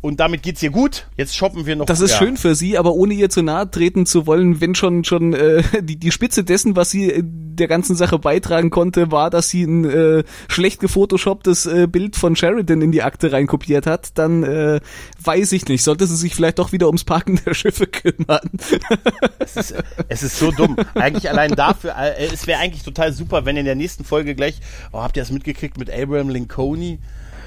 Speaker 3: Und damit geht's ihr gut. Jetzt shoppen wir noch.
Speaker 4: Das ist ja. schön für sie, aber ohne ihr zu nahe treten zu wollen, wenn schon schon äh, die die Spitze dessen, was sie äh, der ganzen Sache beitragen konnte, war, dass sie ein äh, schlecht gefotoshopptes äh, Bild von Sheridan in die Akte reinkopiert hat, dann äh, weiß ich nicht. Sollte sie sich vielleicht doch wieder ums Parken der Schiffe kümmern.
Speaker 3: es, ist, es ist so dumm. Eigentlich allein dafür, äh, es wäre eigentlich total super, wenn in der nächsten Folge gleich, oh, habt ihr das mitgekriegt mit Abraham Lincoln?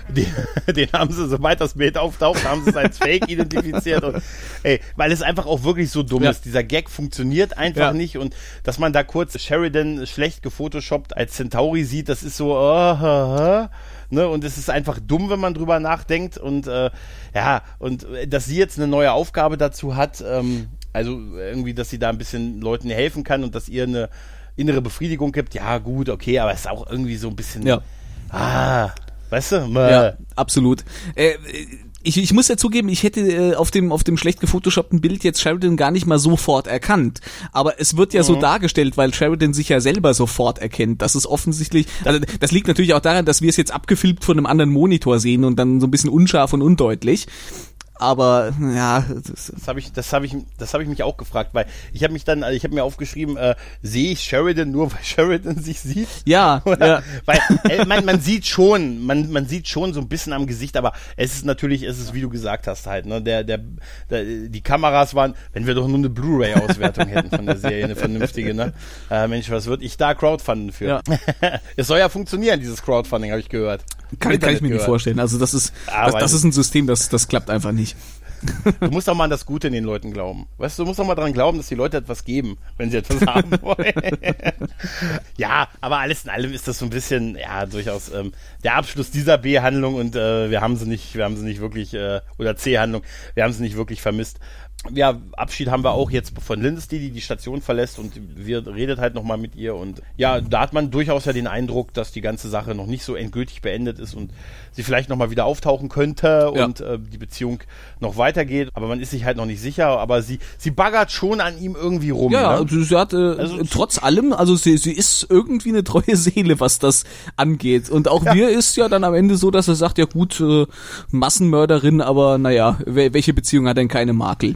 Speaker 3: Den, den haben sie, sobald das Bild auftaucht, haben sie es als Fake identifiziert. Und, ey, weil es einfach auch wirklich so dumm ja. ist. Dieser Gag funktioniert einfach ja. nicht. Und dass man da kurz Sheridan schlecht gefotoshoppt als Centauri sieht, das ist so, uh, uh, uh, ne? Und es ist einfach dumm, wenn man drüber nachdenkt. Und äh, ja, und äh, dass sie jetzt eine neue Aufgabe dazu hat, ähm, also irgendwie, dass sie da ein bisschen Leuten helfen kann und dass ihr eine innere Befriedigung gibt, ja gut, okay, aber es ist auch irgendwie so ein bisschen.
Speaker 4: Ja.
Speaker 3: Ah, Weißt du?
Speaker 4: Ja, absolut. Äh, ich, ich muss ja zugeben, ich hätte äh, auf dem auf dem schlecht gefotoshoppten Bild jetzt Sheridan gar nicht mal sofort erkannt. Aber es wird ja mhm. so dargestellt, weil Sheridan sich ja selber sofort erkennt. Das ist offensichtlich, also das liegt natürlich auch daran, dass wir es jetzt abgefilmt von einem anderen Monitor sehen und dann so ein bisschen unscharf und undeutlich aber ja,
Speaker 3: das, das habe ich, das habe ich, das habe ich mich auch gefragt, weil ich habe mich dann, also ich habe mir aufgeschrieben, äh, sehe ich Sheridan nur, weil Sheridan sich sieht?
Speaker 4: Ja,
Speaker 3: Oder,
Speaker 4: ja.
Speaker 3: weil äh, man, man sieht schon, man, man sieht schon so ein bisschen am Gesicht, aber es ist natürlich, es ist wie du gesagt hast halt, ne, der, der, der die Kameras waren, wenn wir doch nur eine Blu-ray-Auswertung hätten von der Serie, eine vernünftige, ne? Äh, Mensch, was würde ich da crowdfunden für? Ja. es soll ja funktionieren, dieses Crowdfunding, habe ich gehört.
Speaker 4: Kann, kann ich mir gehört. nicht vorstellen. Also das ist, das, das ist ein System, das, das klappt einfach nicht.
Speaker 3: Du musst auch mal an das Gute in den Leuten glauben. Weißt du, du musst auch mal daran glauben, dass die Leute etwas geben, wenn sie etwas haben wollen. ja, aber alles in allem ist das so ein bisschen, ja, durchaus ähm, der Abschluss dieser B-Handlung und äh, wir haben sie nicht, wir haben sie nicht wirklich, äh, oder C-Handlung, wir haben sie nicht wirklich vermisst ja, Abschied haben wir auch jetzt von Lindesty, die die Station verlässt und wir redet halt nochmal mit ihr und ja, da hat man durchaus ja den Eindruck, dass die ganze Sache noch nicht so endgültig beendet ist und sie vielleicht nochmal wieder auftauchen könnte ja. und äh, die Beziehung noch weitergeht, aber man ist sich halt noch nicht sicher, aber sie, sie baggert schon an ihm irgendwie rum.
Speaker 4: Ja, ne? also sie hat äh, also, trotz allem, also sie, sie ist irgendwie eine treue Seele, was das angeht und auch ja. wir ist ja dann am Ende so, dass er sagt, ja gut, äh, Massenmörderin, aber naja, welche Beziehung hat denn keine Makel?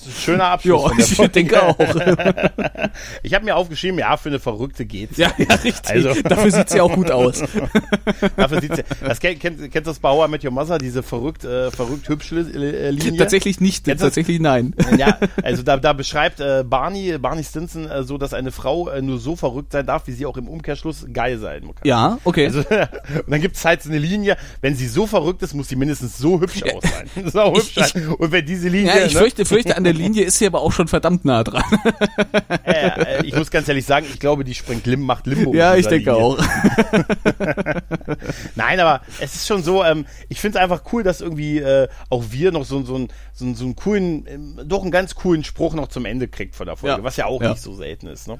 Speaker 3: Das ist ein schöner Abschluss.
Speaker 4: Ja, ich denke auch.
Speaker 3: ich habe mir aufgeschrieben, ja, für eine Verrückte geht's.
Speaker 4: Ja, ja richtig. Also. Dafür sieht sie auch gut aus.
Speaker 3: Dafür sieht sie. Das kennt, kennt, kennst du das Bauer mit Your Mother, diese verrückt, äh, verrückt hübsche äh, Linie?
Speaker 4: Tatsächlich nicht. Kennst tatsächlich das? nein.
Speaker 3: Ja, also da, da beschreibt äh, Barney, Barney Stinson äh, so, dass eine Frau äh, nur so verrückt sein darf, wie sie auch im Umkehrschluss geil sein kann.
Speaker 4: Ja, okay. Also, und
Speaker 3: dann gibt's halt so eine Linie, wenn sie so verrückt ist, muss sie mindestens so hübsch aus sein. so hübsch ich, sein. Und wenn diese Linie.
Speaker 4: Ja, ich ne? fürchte, fürchte, an der Linie ist sie aber auch schon verdammt nah dran.
Speaker 3: Äh, ich muss ganz ehrlich sagen, ich glaube, die springt Lim, macht Limbo.
Speaker 4: Ja, ich denke Linie. auch.
Speaker 3: Nein, aber es ist schon so, ähm, ich finde es einfach cool, dass irgendwie äh, auch wir noch so, so, ein, so, so einen coolen, äh, doch einen ganz coolen Spruch noch zum Ende kriegt von der Folge, ja. was ja auch ja. nicht so selten ist. Ne?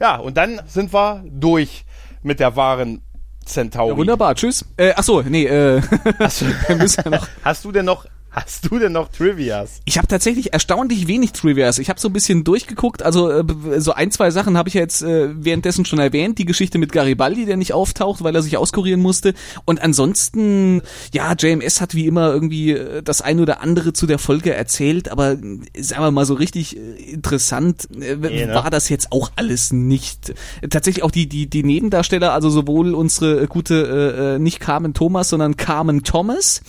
Speaker 3: Ja, und dann sind wir durch mit der wahren Centauri. Ja,
Speaker 4: wunderbar, tschüss. Äh, achso, nee, äh,
Speaker 3: hast, du, hast du denn noch Hast du denn noch Trivias?
Speaker 4: Ich habe tatsächlich erstaunlich wenig Trivias. Ich habe so ein bisschen durchgeguckt, also äh, so ein, zwei Sachen habe ich ja jetzt äh, währenddessen schon erwähnt. Die Geschichte mit Garibaldi, der nicht auftaucht, weil er sich auskurieren musste. Und ansonsten, ja, JMS hat wie immer irgendwie äh, das ein oder andere zu der Folge erzählt, aber sagen wir mal so richtig interessant äh, nee, ne? war das jetzt auch alles nicht. Tatsächlich auch die, die, die Nebendarsteller, also sowohl unsere gute, äh, nicht Carmen Thomas, sondern Carmen Thomas,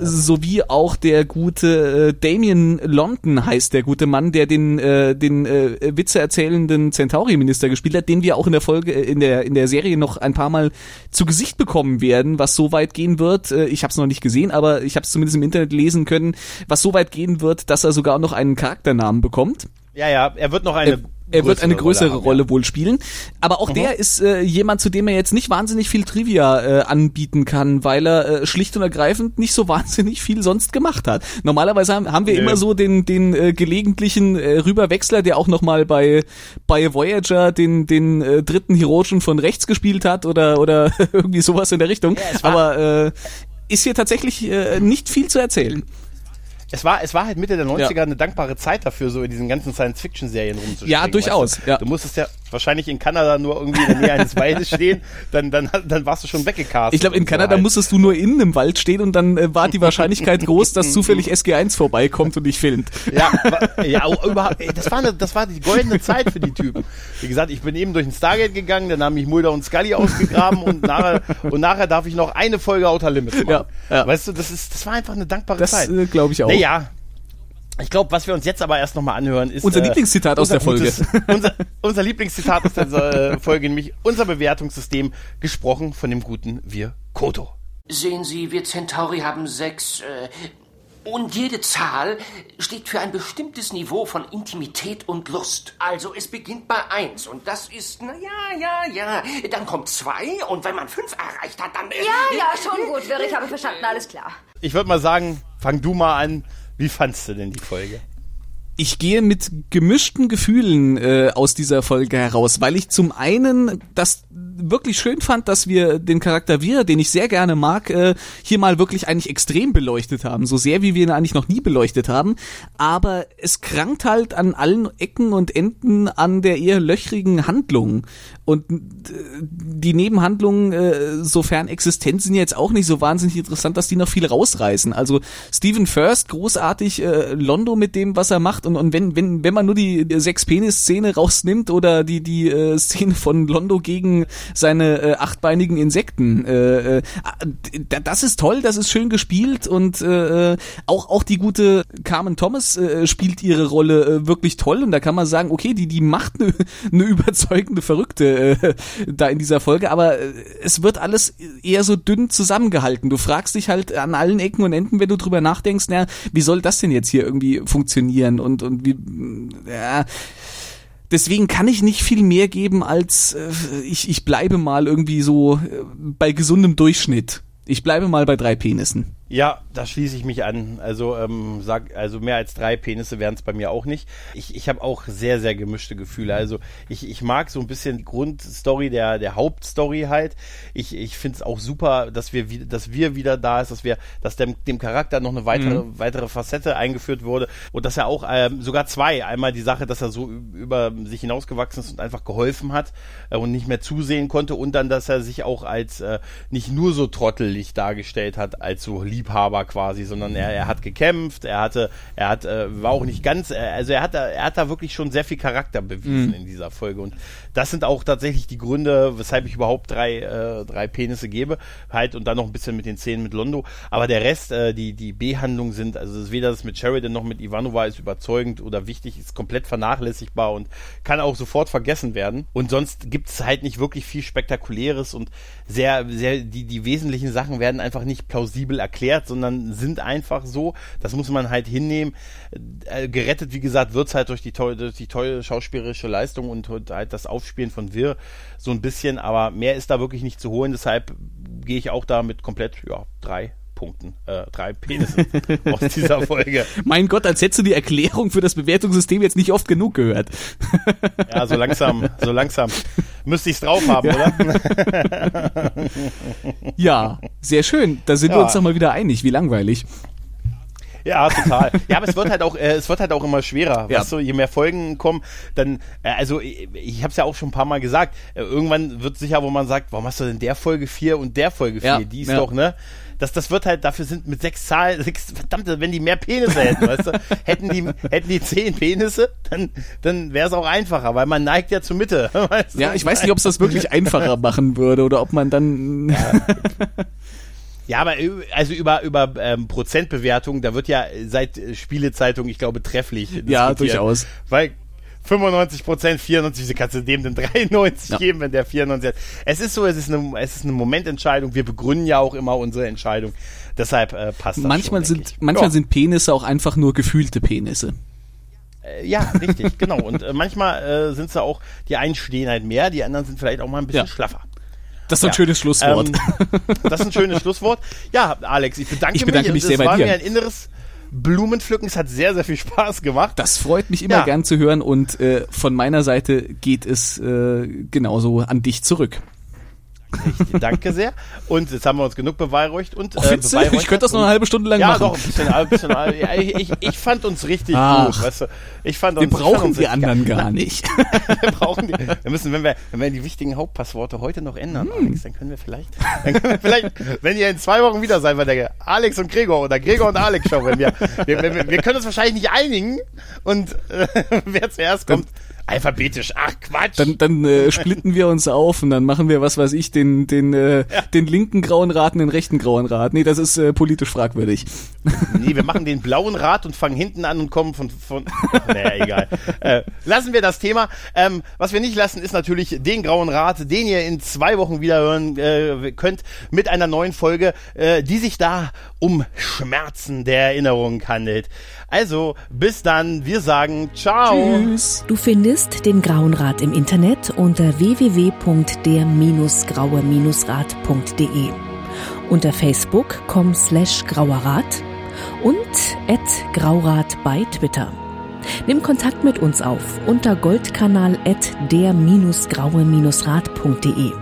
Speaker 4: sowie auch der gute äh, Damien London heißt der gute Mann, der den äh, den äh, Witze erzählenden Centauri-Minister gespielt hat, den wir auch in der Folge äh, in der in der Serie noch ein paar Mal zu Gesicht bekommen werden, was so weit gehen wird. Äh, ich habe es noch nicht gesehen, aber ich habe es zumindest im Internet lesen können, was so weit gehen wird, dass er sogar noch einen Charakternamen bekommt.
Speaker 3: Ja, ja, er wird noch eine
Speaker 4: äh, er wird eine größere Rolle, haben, Rolle wohl spielen. Aber auch mhm. der ist äh, jemand, zu dem er jetzt nicht wahnsinnig viel Trivia äh, anbieten kann, weil er äh, schlicht und ergreifend nicht so wahnsinnig viel sonst gemacht hat. Normalerweise haben, haben wir nee. immer so den, den äh, gelegentlichen äh, Rüberwechsler, der auch nochmal bei, bei Voyager den, den äh, dritten Heroischen von rechts gespielt hat oder, oder irgendwie sowas in der Richtung. Ja, Aber äh, ist hier tatsächlich äh, nicht viel zu erzählen
Speaker 3: es war, es war halt Mitte der 90er ja. eine dankbare Zeit dafür, so in diesen ganzen Science-Fiction-Serien rumzuspringen.
Speaker 4: Ja, durchaus.
Speaker 3: Weißt du? Ja. du musstest ja wahrscheinlich in Kanada nur irgendwie in der Nähe eines Waldes stehen, dann, dann, dann warst du schon weggecastet.
Speaker 4: Ich glaube, in Kanada halt. musstest du nur in einem Wald stehen und dann äh, war die Wahrscheinlichkeit groß, dass zufällig SG1 vorbeikommt und dich filmt.
Speaker 3: Ja, ja überhaupt, das war, eine, das war die goldene Zeit für die Typen. Wie gesagt, ich bin eben durch ein Stargate gegangen, dann haben mich Mulder und Scully ausgegraben und nachher, und nachher darf ich noch eine Folge Outer Limits machen. Ja, ja. Weißt du, das ist, das war einfach eine dankbare
Speaker 4: das,
Speaker 3: Zeit.
Speaker 4: Das äh, glaube ich auch.
Speaker 3: Naja, ich glaube, was wir uns jetzt aber erst nochmal anhören, ist
Speaker 4: unser äh, Lieblingszitat aus der Folge.
Speaker 3: Gutes, unser, unser Lieblingszitat aus der äh, Folge, nämlich unser Bewertungssystem, gesprochen von dem guten Wir Koto.
Speaker 5: Sehen Sie, wir Centauri haben sechs äh, und jede Zahl steht für ein bestimmtes Niveau von Intimität und Lust. Also es beginnt bei eins und das ist, na ja, ja, ja. Dann kommt zwei und wenn man fünf erreicht hat, dann...
Speaker 1: Äh, ja, ja, schon gut, Wirr, ich habe verstanden, alles klar.
Speaker 3: Ich würde mal sagen, fang du mal an. Wie fandst du denn die Folge?
Speaker 4: Ich gehe mit gemischten Gefühlen äh, aus dieser Folge heraus, weil ich zum einen das wirklich schön fand, dass wir den Charakter Wir, den ich sehr gerne mag, äh, hier mal wirklich eigentlich extrem beleuchtet haben. So sehr, wie wir ihn eigentlich noch nie beleuchtet haben. Aber es krankt halt an allen Ecken und Enden an der eher löchrigen Handlung. Und äh, die Nebenhandlungen, äh, sofern existent sind, jetzt auch nicht so wahnsinnig interessant, dass die noch viel rausreißen. Also Stephen First, großartig, äh, Londo mit dem, was er macht. Und, und wenn, wenn, wenn man nur die Sechs-Penis-Szene rausnimmt oder die, die äh, Szene von Londo gegen seine äh, achtbeinigen Insekten, äh, äh, das ist toll, das ist schön gespielt und äh, auch, auch die gute Carmen Thomas äh, spielt ihre Rolle äh, wirklich toll. Und da kann man sagen, okay, die, die macht eine ne überzeugende Verrückte äh, da in dieser Folge, aber äh, es wird alles eher so dünn zusammengehalten. Du fragst dich halt an allen Ecken und Enden, wenn du drüber nachdenkst, na, wie soll das denn jetzt hier irgendwie funktionieren und, und wie, ja, deswegen kann ich nicht viel mehr geben als äh, ich, ich bleibe mal irgendwie so äh, bei gesundem Durchschnitt. Ich bleibe mal bei drei Penissen.
Speaker 3: Ja, da schließe ich mich an. Also, ähm, sag, also mehr als drei Penisse wären es bei mir auch nicht. Ich, ich habe auch sehr, sehr gemischte Gefühle. Also ich, ich mag so ein bisschen die Grundstory der, der Hauptstory halt. Ich, ich finde es auch super, dass wir, dass wir wieder da ist, dass wir, dass dem, dem Charakter noch eine weitere, mhm. weitere Facette eingeführt wurde und dass er auch ähm, sogar zwei. Einmal die Sache, dass er so über sich hinausgewachsen ist und einfach geholfen hat äh, und nicht mehr zusehen konnte und dann, dass er sich auch als äh, nicht nur so trottelig dargestellt hat, als so lieb Liebhaber quasi, sondern er, er hat gekämpft, er hatte, er hat, äh, war auch nicht ganz, äh, also er hat da, er hat da wirklich schon sehr viel Charakter bewiesen mhm. in dieser Folge. Und das sind auch tatsächlich die Gründe, weshalb ich überhaupt drei, äh, drei Penisse gebe, halt und dann noch ein bisschen mit den Szenen mit Londo, aber der Rest, äh, die, die B-Handlungen sind, also das, weder das mit Sheridan noch mit Ivanova ist überzeugend oder wichtig, ist komplett vernachlässigbar und kann auch sofort vergessen werden. Und sonst gibt es halt nicht wirklich viel Spektakuläres und sehr, sehr, die, die wesentlichen Sachen werden einfach nicht plausibel erklärt erklärt, sondern sind einfach so. Das muss man halt hinnehmen. Äh, gerettet, wie gesagt, wird's halt durch die, tolle, durch die tolle schauspielerische Leistung und halt das Aufspielen von Wirr so ein bisschen, aber mehr ist da wirklich nicht zu holen. Deshalb gehe ich auch da mit komplett, ja, drei Punkten, äh, drei Penisse aus dieser Folge.
Speaker 4: Mein Gott, als hättest du die Erklärung für das Bewertungssystem jetzt nicht oft genug gehört.
Speaker 3: ja, so langsam, so langsam. Müsste ich es drauf haben, ja.
Speaker 4: oder? ja, sehr schön. Da sind ja. wir uns doch mal wieder einig. Wie langweilig.
Speaker 3: Ja, total. Ja, aber es wird halt auch, äh, es wird halt auch immer schwerer. Ja. Weißt du, je mehr Folgen kommen, dann, äh, also ich, ich habe es ja auch schon ein paar Mal gesagt, äh, irgendwann wird sicher, wo man sagt, warum hast du denn der Folge 4 und der Folge 4? Ja, die ist ja. doch, ne? Das, das wird halt, dafür sind mit sechs Zahlen, sechs, verdammt, wenn die mehr Penisse hätten, weißt du, hätten die, hätten die zehn Penisse, dann, dann wäre es auch einfacher, weil man neigt ja zur Mitte.
Speaker 4: Weißt du? Ja, ich weiß nicht, ob es das wirklich einfacher machen würde oder ob man dann. Ja.
Speaker 3: Ja, aber also über über ähm, Prozentbewertung, da wird ja seit Spielezeitung, ich glaube, trefflich.
Speaker 4: Ja, durchaus.
Speaker 3: Weil 95 Prozent, 94%, kannst du dem den 93 ja. geben, wenn der 94 hat. Es ist so, es ist eine, es ist eine Momententscheidung. Wir begründen ja auch immer unsere Entscheidung. Deshalb äh, passt das
Speaker 4: Manchmal
Speaker 3: schon,
Speaker 4: sind, manchmal ja. sind Penisse auch einfach nur gefühlte Penisse.
Speaker 3: Äh, ja, richtig, genau. Und äh, manchmal äh, sind sie auch, die einen stehen halt mehr, die anderen sind vielleicht auch mal ein bisschen ja. schlaffer.
Speaker 4: Das ist ein ja. schönes Schlusswort. Ähm,
Speaker 3: das ist ein schönes Schlusswort. Ja, Alex, ich bedanke,
Speaker 4: ich bedanke mich.
Speaker 3: mich
Speaker 4: sehr bei dir.
Speaker 3: Es war mir ein inneres Blumenpflücken. Es hat sehr, sehr viel Spaß gemacht.
Speaker 4: Das freut mich immer ja. gern zu hören und äh, von meiner Seite geht es äh, genauso an dich zurück.
Speaker 3: Richtig, danke sehr. Und jetzt haben wir uns genug beweihräucht und
Speaker 4: oh, äh, ich könnte das noch eine halbe Stunde lang
Speaker 3: ja,
Speaker 4: machen.
Speaker 3: Ja, doch, ein bisschen, ein bisschen ja, ich, ich fand uns richtig Ach, gut, weißt du. Ich fand
Speaker 4: uns, wir brauchen uns die anderen gar nicht.
Speaker 3: wir brauchen die. Wir müssen, wenn wir, wenn wir die wichtigen Hauptpassworte heute noch ändern, hm. Alex, dann können wir vielleicht, dann können wir vielleicht, wenn ihr in zwei Wochen wieder seid, weil der Alex und Gregor oder Gregor und Alex Show, wenn wir, wir, wir, wir können uns wahrscheinlich nicht einigen und äh, wer zuerst kommt, Alphabetisch, ach Quatsch.
Speaker 4: Dann, dann äh, splitten wir uns auf und dann machen wir, was weiß ich, den, den, äh, ja. den linken grauen Rat und den rechten grauen Rat. Nee, das ist äh, politisch fragwürdig.
Speaker 3: Nee, wir machen den blauen Rat und fangen hinten an und kommen von, von naja, egal. Äh, lassen wir das Thema. Ähm, was wir nicht lassen, ist natürlich den grauen Rat, den ihr in zwei Wochen wieder hören äh, könnt mit einer neuen Folge, äh, die sich da um Schmerzen der Erinnerung handelt. Also, bis dann. Wir sagen ciao.
Speaker 6: Tschüss. Du findest den Grauen Rat im Internet unter www.der-graue-rat.de unter facebook.com slash grauerrat und at graurat bei Twitter. Nimm Kontakt mit uns auf unter goldkanal at der-graue-rat.de.